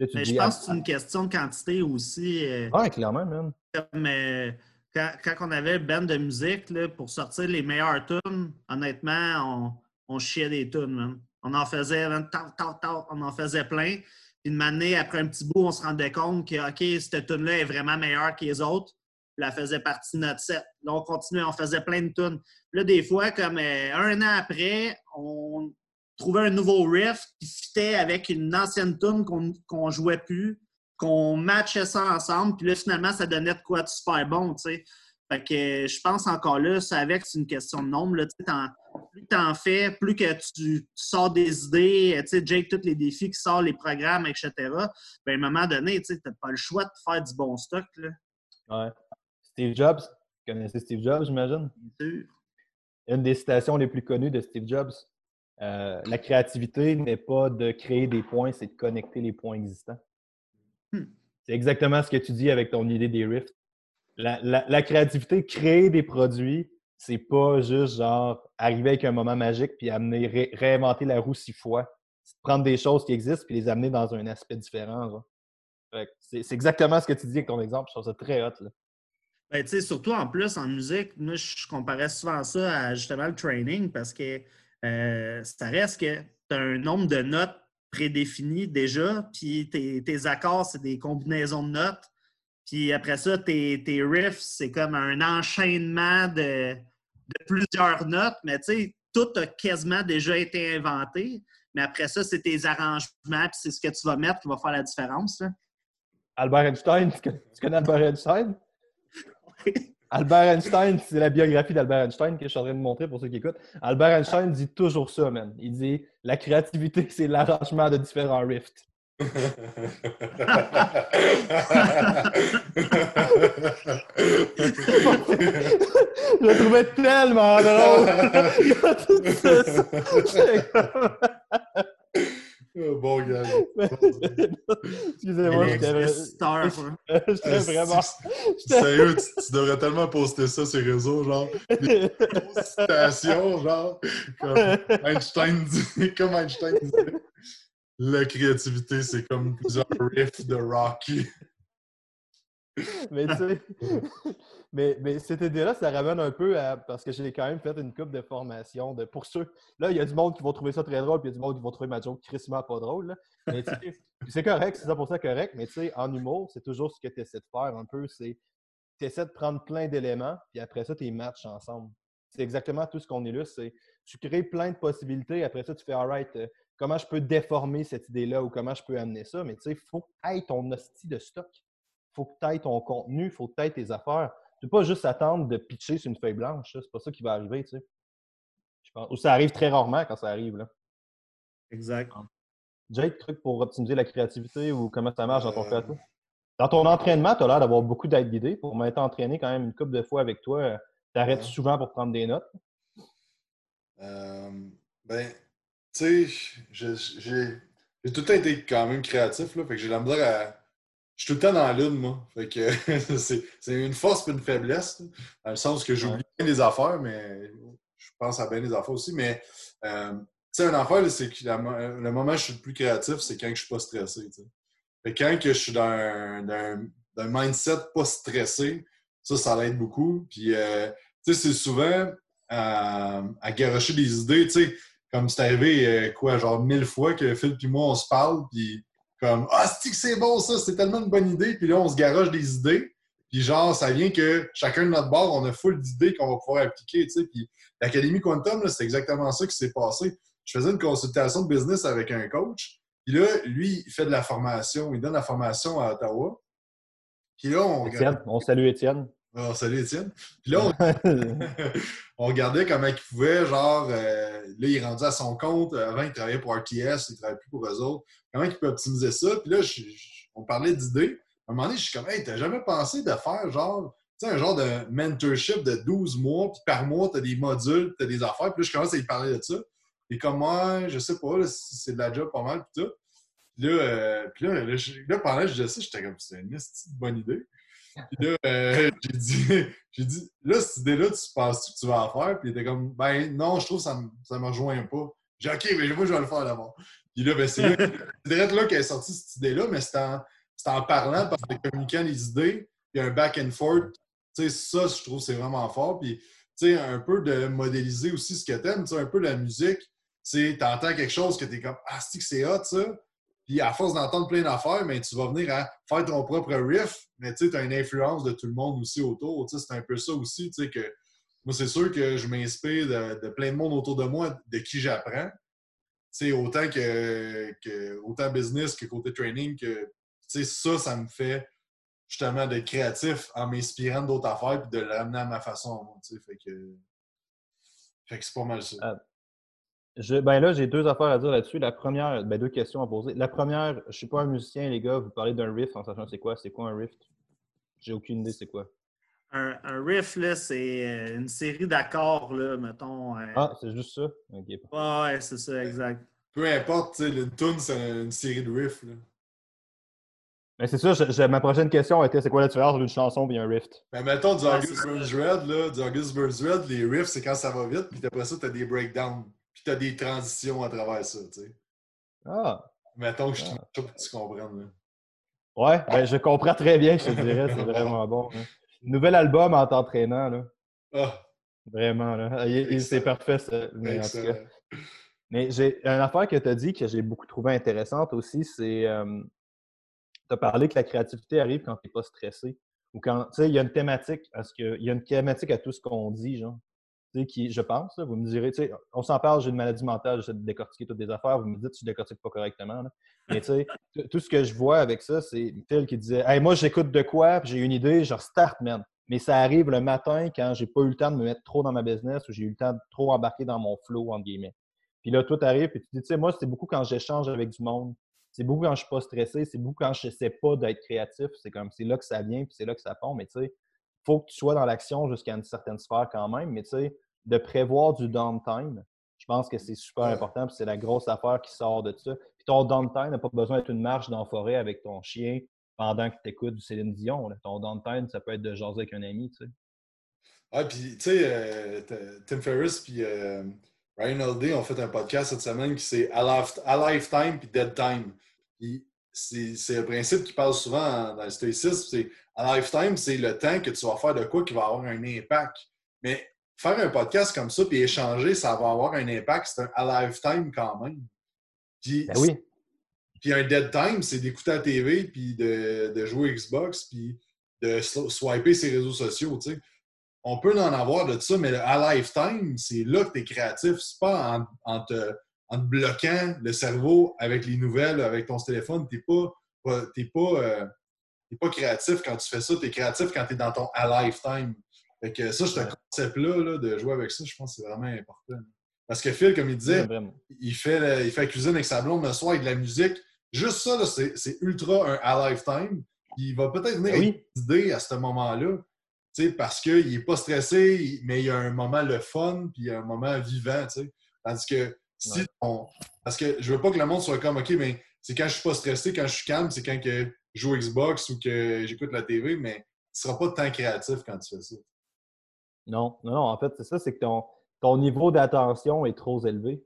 Mais je pense que c'est une question de quantité aussi. Euh, ah, clairement, même. Comme euh, quand, quand, on avait band de musique, là, pour sortir les meilleures tunes, honnêtement, on, on chiait des tunes, On en faisait, on en faisait plein. Puis une année, après un petit bout, on se rendait compte que, OK, cette tune-là est vraiment meilleure que les autres elle faisait partie de notre set. Là, on continuait, on faisait plein de tunes. Là, des fois, comme euh, un an après, on trouvait un nouveau riff qui fitait avec une ancienne tune qu'on ne jouait plus, qu'on matchait ça ensemble, puis là, finalement, ça donnait de quoi de super bon, tu sais. Fait que je pense encore là, c'est avec, c'est une question de nombre. Là, plus tu en fais, plus que tu, sors des idées, tu sais, Jake, tous les défis qui sortent, les programmes, etc., ben, à un moment donné, tu n'as pas le choix de faire du bon stock. Là. Ouais. Steve Jobs. Vous connaissez Steve Jobs, j'imagine? Une des citations les plus connues de Steve Jobs. Euh, la créativité n'est pas de créer des points, c'est de connecter les points existants. Hmm. C'est exactement ce que tu dis avec ton idée des rifts. La, créativité, créer des produits, c'est pas juste genre arriver avec un moment magique puis amener, réinventer la roue six fois. C'est prendre des choses qui existent puis les amener dans un aspect différent. C'est exactement ce que tu dis avec ton exemple. Je trouve ça très hot. Là. Ben, surtout en plus en musique, moi, je comparais souvent ça à justement le training parce que euh, ça reste que tu as un nombre de notes prédéfinies déjà, puis tes, accords, c'est des combinaisons de notes. Puis après ça, tes, riffs, c'est comme un enchaînement de, plusieurs notes, mais tu sais, tout a quasiment déjà été inventé. Mais après ça, c'est tes arrangements, puis c'est ce que tu vas mettre qui va faire la différence. Albert Einstein, tu connais Albert Einstein? Albert Einstein, c'est la biographie d'Albert Einstein que je suis en train de montrer pour ceux qui écoutent. Albert Einstein dit toujours ça, man. Il dit la créativité, c'est l'arrangement de différents rifts. je le trouvais tellement Oh, bon gars. Excusez-moi, j'étais vraiment. Sérieux, tu, devrais tellement poster ça sur les réseaux, genre. Des citations, genre. Comme Einstein dit, comme Einstein disait. La créativité, c'est comme plusieurs riffs de Rocky. mais tu sais, mais, mais cette idée-là, ça ramène un peu à. Parce que j'ai quand même fait une coupe de formation de, pour ceux. Là, il y a du monde qui vont trouver ça très drôle, puis il y a du monde qui vont trouver ma joke crissement pas drôle. Mais c'est correct, c'est ça pour ça correct. Mais tu sais, en humour, c'est toujours ce que tu essaies de faire un peu. C'est tu essaies de prendre plein d'éléments, puis après ça, tu matches ensemble. C'est exactement tout ce qu'on là. C'est tu crées plein de possibilités, après ça, tu fais alright, euh, comment je peux déformer cette idée-là ou comment je peux amener ça. Mais tu sais, il faut être ton hostie de stock faut que tu aies ton contenu, il faut que tu aies tes affaires. Tu ne peux pas juste attendre de pitcher sur une feuille blanche. C'est pas ça qui va arriver, tu sais. Je pense. Ou ça arrive très rarement quand ça arrive. Là. Exact. Jake, truc pour optimiser la créativité ou comment ça marche dans ton cas, toi? Dans ton entraînement, tu as l'air d'avoir beaucoup d'aide guidée. Pour m'être entraîné quand même une couple de fois avec toi, tu arrêtes souvent pour prendre des notes? Euh, ben, tu sais, j'ai tout le temps été quand même créatif, là. Fait que j'ai la à. Je suis tout le temps dans la lune, moi. Fait que c'est une force et une faiblesse, dans le sens que j'oublie bien des affaires, mais je pense à bien des affaires aussi. Mais, euh, tu sais, une affaire, c'est que le moment où je suis le plus créatif, c'est quand je suis pas stressé, Fait quand que je suis dans un, mindset pas stressé, ça, ça l'aide beaucoup. Puis, euh, tu sais, c'est souvent à, à garocher des idées, tu sais comme c'est arrivé, euh, quoi, genre mille fois que Phil et moi, on se parle, puis comme Ah, c'est bon ça, c'est tellement une bonne idée, puis là, on se garoche des idées, puis genre, ça vient que chacun de notre bord, on a full d'idées qu'on va pouvoir appliquer, puis l'Académie Quantum, c'est exactement ça qui s'est passé. Je faisais une consultation de business avec un coach, puis là, lui, il fait de la formation, il donne la formation à Ottawa. Puis là, on... Étienne, on salue Étienne. Salut Étienne. Puis là, on, regardait comment il pouvait, genre, euh, là, il est rendu à son compte. Avant, il travaillait pour RTS, il ne travaillait plus pour eux autres. Comment il peut optimiser ça? Puis là, on parlait d'idées. À un moment donné, je suis comme, hey, t'as jamais pensé de faire, genre, tu sais, un genre de mentorship de 12 mois, puis par mois, tu as des modules, tu as des affaires. Puis là, je commence à lui parler de ça. Et comme moi, je sais pas, c'est de la job pas mal, puis tout. Puis là, euh, puis là, là, là, pendant que je disais ça, j'étais comme, c'est une bonne idée. Puis là, euh, j'ai dit, j'ai dit, là, cette idée-là, tu penses que tu vas en faire? Puis il était comme, ben non, je trouve que ça ne me rejoint pas. J'ai dit, OK, mais moi, je vais le faire d'abord. Puis là, ben, c'est là, là qu'elle est sortie cette idée-là, mais c'est en, en, parlant, parce que communiquant les idées, puis un back and forth. Tu sais, ça, je trouve c'est vraiment fort. Puis, tu sais, un peu de modéliser aussi ce que t'aimes, tu sais, un peu la musique. Tu entends quelque chose que tu es comme, ah, c'est que c'est hot, ça? Puis à force d'entendre plein d'affaires, mais tu vas venir à faire ton propre riff, mais tu as une influence de tout le monde aussi autour. C'est un peu ça aussi, tu sais, que moi, c'est sûr que je m'inspire de, plein de monde autour de moi, de qui j'apprends. Autant que, autant business que côté training, que ça, ça me fait justement d'être créatif en m'inspirant d'autres affaires puis de l'amener à ma façon. Tu fait que, fait que c'est pas mal ça. Ben là, j'ai deux affaires à dire là-dessus. La première, ben deux questions à poser. La première, je ne suis pas un musicien, les gars. Vous parlez d'un riff en sachant c'est quoi? C'est quoi un riff? J'ai aucune idée, c'est quoi? Un, riff, là, c'est euh, une série d'accords, là, mettons. Euh. Ah, c'est juste ça? Ouais, c'est ça, exact. Peu importe, tu sais, une tune, c'est une série de riffs, là. Mais c'est ça, ma prochaine question était c'est quoi la différence entre une chanson et un riff? Ben, mettons du August Burns Red, là, du August Burns Red, les riffs, c'est quand ça va vite, puis après ça, tu as des breakdowns tu as des transitions à travers ça, tu sais. Ah! Mettons que je ah. que tu comprennes. Là. Ouais, ben je comprends très bien, je te dirais, c'est vraiment bon. Hein. Nouvel album en t'entraînant, là. Ah! Vraiment, là. C'est parfait, ça. Mais, en tout cas. Mais j'ai une affaire que tu as dit que j'ai beaucoup trouvé intéressante aussi, c'est. Euh, tu as parlé que la créativité arrive quand tu n'es pas stressé. Ou quand, tu sais, il y a une thématique, parce qu'il y a une thématique à tout ce qu'on dit, genre qui, je pense, vous me direz, on s'en parle, j'ai une maladie mentale, j'essaie de décortiquer toutes les affaires, vous me dites que je ne décortique pas correctement. Mais tout ce que je vois avec ça, c'est Phil qui disait hey, Moi, j'écoute de quoi, j'ai une idée, je start, man. Mais ça arrive le matin quand j'ai pas eu le temps de me mettre trop dans ma business ou j'ai eu le temps de trop embarquer dans mon flow, entre guillemets. Puis là, tout arrive, puis tu dis, tu sais, moi, c'est beaucoup quand j'échange avec du monde. C'est beaucoup quand je suis pas stressé, c'est beaucoup quand je sais pas d'être créatif. C'est comme, c'est là que ça vient, puis c'est là que ça fond. Mais tu sais, faut que tu sois dans l'action jusqu'à une certaine sphère quand même. Mais tu sais, de prévoir du downtime, je pense que c'est super important. C'est la grosse affaire qui sort de ça. Puis ton downtime n'a pas besoin d'être une marche dans la forêt avec ton chien pendant que tu écoutes du Céline Dion. Ton downtime, ça peut être de jaser avec un ami. Tu sais. Ah, puis tu sais, euh, Tim Ferriss puis euh, Ryan Holiday ont fait un podcast cette semaine qui c'est A Lifetime puis Dead Time. c'est le principe qui parle souvent dans le stoïcisme. C'est A Lifetime, c'est le temps que tu vas faire de quoi qui va avoir un impact. Mais faire un podcast comme ça puis échanger, ça va avoir un impact. C'est un à lifetime quand même. Puis, ben oui. Puis un dead time, c'est d'écouter la TV puis de, de, jouer Xbox puis de swiper ses réseaux sociaux. Tu sais. On peut en avoir de ça, mais à lifetime, c'est là que tu es créatif. C'est pas en, en, te, en, te, bloquant le cerveau avec les nouvelles, avec ton téléphone. Tu n'es pas, pas, pas, euh, pas créatif quand tu fais ça. Tu es créatif quand tu es dans ton à lifetime. Fait que ça, ce concept-là, de jouer avec ça, je pense que c'est vraiment important. Parce que Phil, comme il disait, il fait, le- il fait la cuisine avec sa blonde le soir avec de la musique. Juste ça, là, c'est c'est ultra un à lifetime. Il va peut-être venir oui. avec des idées à ce moment-là. Parce qu'il n'est pas stressé, mais il y a un moment le fun, puis il y a un moment vivant. tu sais. Tandis que si Ouais. on. Parce que je veux pas que le monde soit comme OK, mais c'est quand je suis pas stressé, quand je suis calme, c'est quand que je joue Xbox ou que j'écoute la TV, mais tu seras pas tant créatif quand tu fais ça. Non, non, non, en fait, c'est ça, c'est que ton, ton niveau d'attention est trop élevé.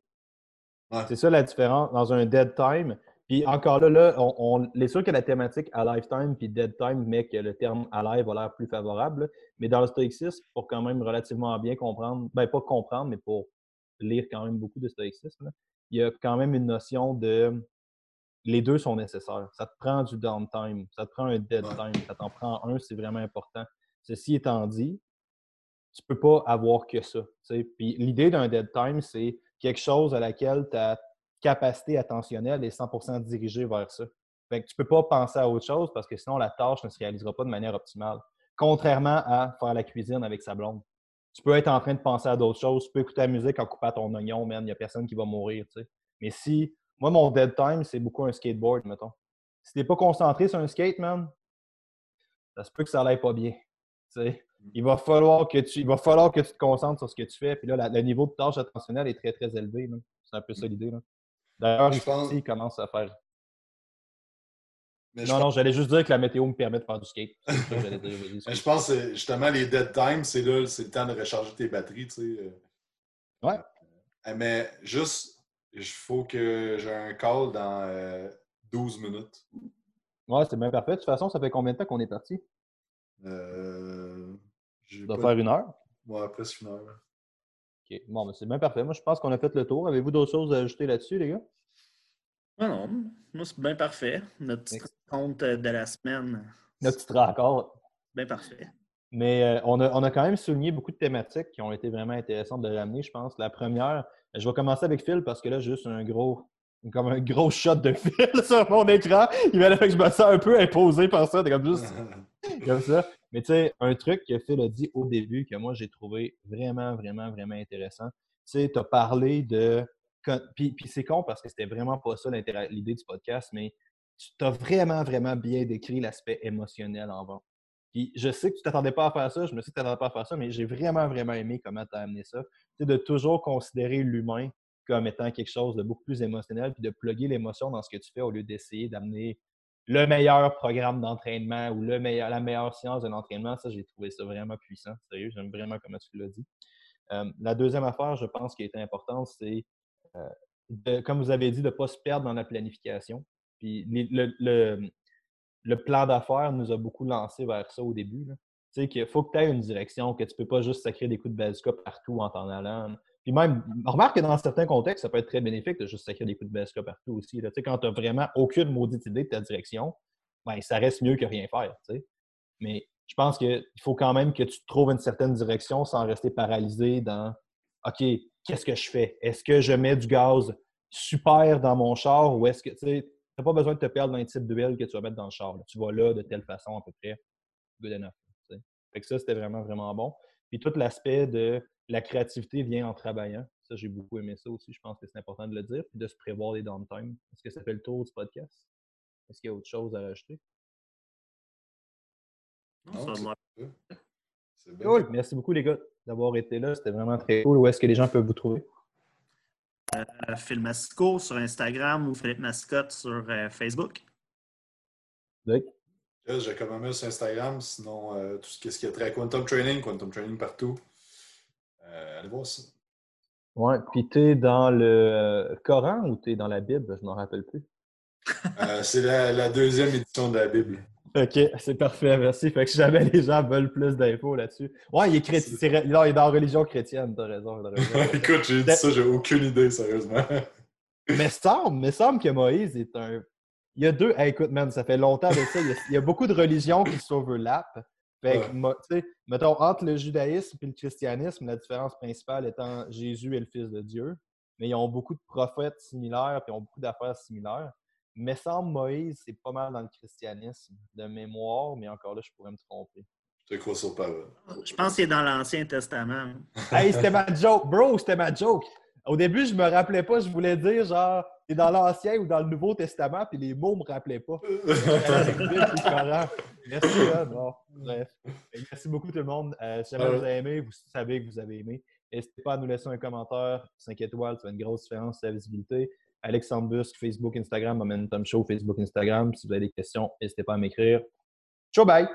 Ouais. C'est ça la différence dans un dead time. Puis encore là, là on, on est sûr que la thématique à lifetime puis dead time met que le terme alive a l'air plus favorable. là. Mais dans le stoïcisme, pour quand même relativement bien comprendre, ben pas comprendre, mais pour lire quand même beaucoup de stoïcisme, là, il y a quand même une notion de les deux sont nécessaires. Ça te prend du downtime, ça te prend un dead time, ça t'en prend un, c'est vraiment important. Ceci étant dit, tu peux pas avoir que ça. Puis l'idée d'un dead time, c'est quelque chose à laquelle ta capacité attentionnelle est 100% dirigée vers ça. Fait que tu peux pas penser à autre chose parce que sinon la tâche ne se réalisera pas de manière optimale. Contrairement à faire la cuisine avec sa blonde. Tu peux être en train de penser à d'autres choses. Tu peux écouter la musique en coupant ton oignon, man. Il n'y a personne qui va mourir. Mais si. Moi, mon dead time, c'est beaucoup un skateboard, mettons. Si t'es pas concentré sur un skate, man, ça se peut que ça aille pas bien. Il va, falloir que tu, il va falloir que tu te concentres sur ce que tu fais. Puis là, la- le niveau de tâche attentionnelle est très, très élevé. C'est un peu ça l'idée. D'ailleurs, Je ici, pense- il commence à faire. Mais Non, pense- non, j'allais juste dire que la météo me permet de faire du skate. Ça que dire, Mais je pense que justement, les dead times, c'est là, c'est le temps de recharger tes batteries, tu sais. euh. Ouais. Euh, Mais juste, il faut que j'ai un call dans euh, 12 minutes. Ouais, c'est bien parfait. De toute façon, ça fait combien de temps qu'on est parti? Euh, Ça doit pas- faire une heure. Ouais, presque une heure. OK. Bon, ben, c'est bien parfait. Moi, je pense qu'on a fait le tour. Avez-vous d'autres choses à ajouter là-dessus, les gars? Non, non, moi, c'est bien parfait. Notre petit Merci. compte de la semaine, Notre petit raccord. bien parfait. Mais euh, on, a, on a quand même souligné beaucoup de thématiques qui ont été vraiment intéressantes de ramener, je pense. La première, je vais commencer avec Phil parce que là, j'ai juste un gros, comme un gros shot de Phil sur mon écran. Il m'a fait que je me sens un peu imposé par ça. T'es comme juste comme ça. Mais tu sais, un truc que Phil a dit au début que moi, j'ai trouvé vraiment, vraiment, vraiment intéressant. Tu sais, tu as parlé de. Puis, puis c'est con parce que c'était vraiment pas ça l'idée du podcast, mais tu as vraiment, vraiment bien décrit l'aspect émotionnel en vente. Puis je sais que tu t'attendais pas à faire ça, je me sais que tu t'attendais pas à faire ça, mais j'ai vraiment, vraiment aimé comment tu as amené ça. Tu sais, de toujours considérer l'humain comme étant quelque chose de beaucoup plus émotionnel, puis de plugger l'émotion dans ce que tu fais au lieu d'essayer d'amener le meilleur programme d'entraînement ou le meilleur, la meilleure science de l'entraînement. Ça, j'ai trouvé ça vraiment puissant. Sérieux, j'aime vraiment comment tu l'as dit. Euh, la deuxième affaire, je pense, qui est importante, c'est, euh, comme vous avez dit, de ne pas se perdre dans la planification. Puis le, le- le plan d'affaires nous a beaucoup lancé vers ça au début. là. Tu sais, qu'il faut que tu aies une direction, que tu ne peux pas juste sacrer des coups de bazooka partout en t'en allant. Puis même, remarque que dans certains contextes, ça peut être très bénéfique de juste sacrer des coups de bazooka partout aussi. quand tu n'as vraiment aucune maudite idée de ta direction, ben, ça reste mieux que rien faire. Mais je pense qu'il faut quand même que tu trouves une certaine direction sans rester paralysé dans OK, qu'est-ce que je fais? Est-ce que je mets du gaz super dans mon char ou est-ce que tu n'as pas besoin de te perdre dans les types d'huile que tu vas mettre dans le char. Tu vas là de telle façon à peu près. Good enough. tu sais. Fait que ça, c'était vraiment, vraiment bon. Puis tout l'aspect de la créativité vient en travaillant. Ça, j'ai beaucoup aimé ça aussi. Je pense que c'est important de le dire. Puis de se prévoir des downtime. Est-ce que ça fait le tour du podcast? Est-ce qu'il y a autre chose à rajouter? Non, c'est- bien. Cool. Merci beaucoup, les gars, d'avoir été là. C'était vraiment très cool. Où est-ce que les gens peuvent vous trouver? Euh, Phil Masco sur Instagram ou Philippe Mascotte sur euh, Facebook. Luc? J'ai comme un sur Instagram, sinon euh, tout ce qui ce qui est très Quantum Training, Quantum Training partout. Euh, allez voir ça. Ouais. Puis t'es dans le Coran ou t'es dans la Bible? Je m'en rappelle plus. Euh, c'est la, la deuxième édition de la Bible. OK, c'est parfait, merci. Fait que si jamais les gens veulent plus d'infos là-dessus. Ouais, il est chrétien. Non, il est dans la religion chrétienne, t'as raison. Écoute, j'ai dit ça, j'ai aucune idée, sérieusement. mais semble, mais semble que Moïse est un. Il y a deux. Hey, écoute, man, ça fait longtemps avec ça. Il y a, il y a beaucoup de religions qui s'overlappent. Fait que, Ouais. mo- tu sais, mettons, entre le judaïsme et le christianisme, la différence principale étant Jésus est le Fils de Dieu. Mais ils ont beaucoup de prophètes similaires, puis ils ont beaucoup d'affaires similaires. Mais semble Moïse, c'est pas mal dans le christianisme, de mémoire, mais encore là, je pourrais me tromper. Je te crois sur parole. Je pense qu'il est dans l'Ancien Testament. Hey, c'était ma joke, bro, c'était ma joke. Au début, je me rappelais pas, je voulais dire genre, t'es dans l'Ancien ou dans le Nouveau Testament, puis les mots me rappelaient pas. Merci, bon, bref. Merci beaucoup tout le monde. Euh, si jamais vous avez aimé, vous savez que vous avez aimé. N'hésitez pas à nous laisser un commentaire, 5 étoiles, ça fait une grosse différence sur la visibilité. Alexandre Busque, Facebook, Instagram, Momentum Show, Facebook, Instagram. Si vous avez des questions, n'hésitez pas à m'écrire. Ciao, bye!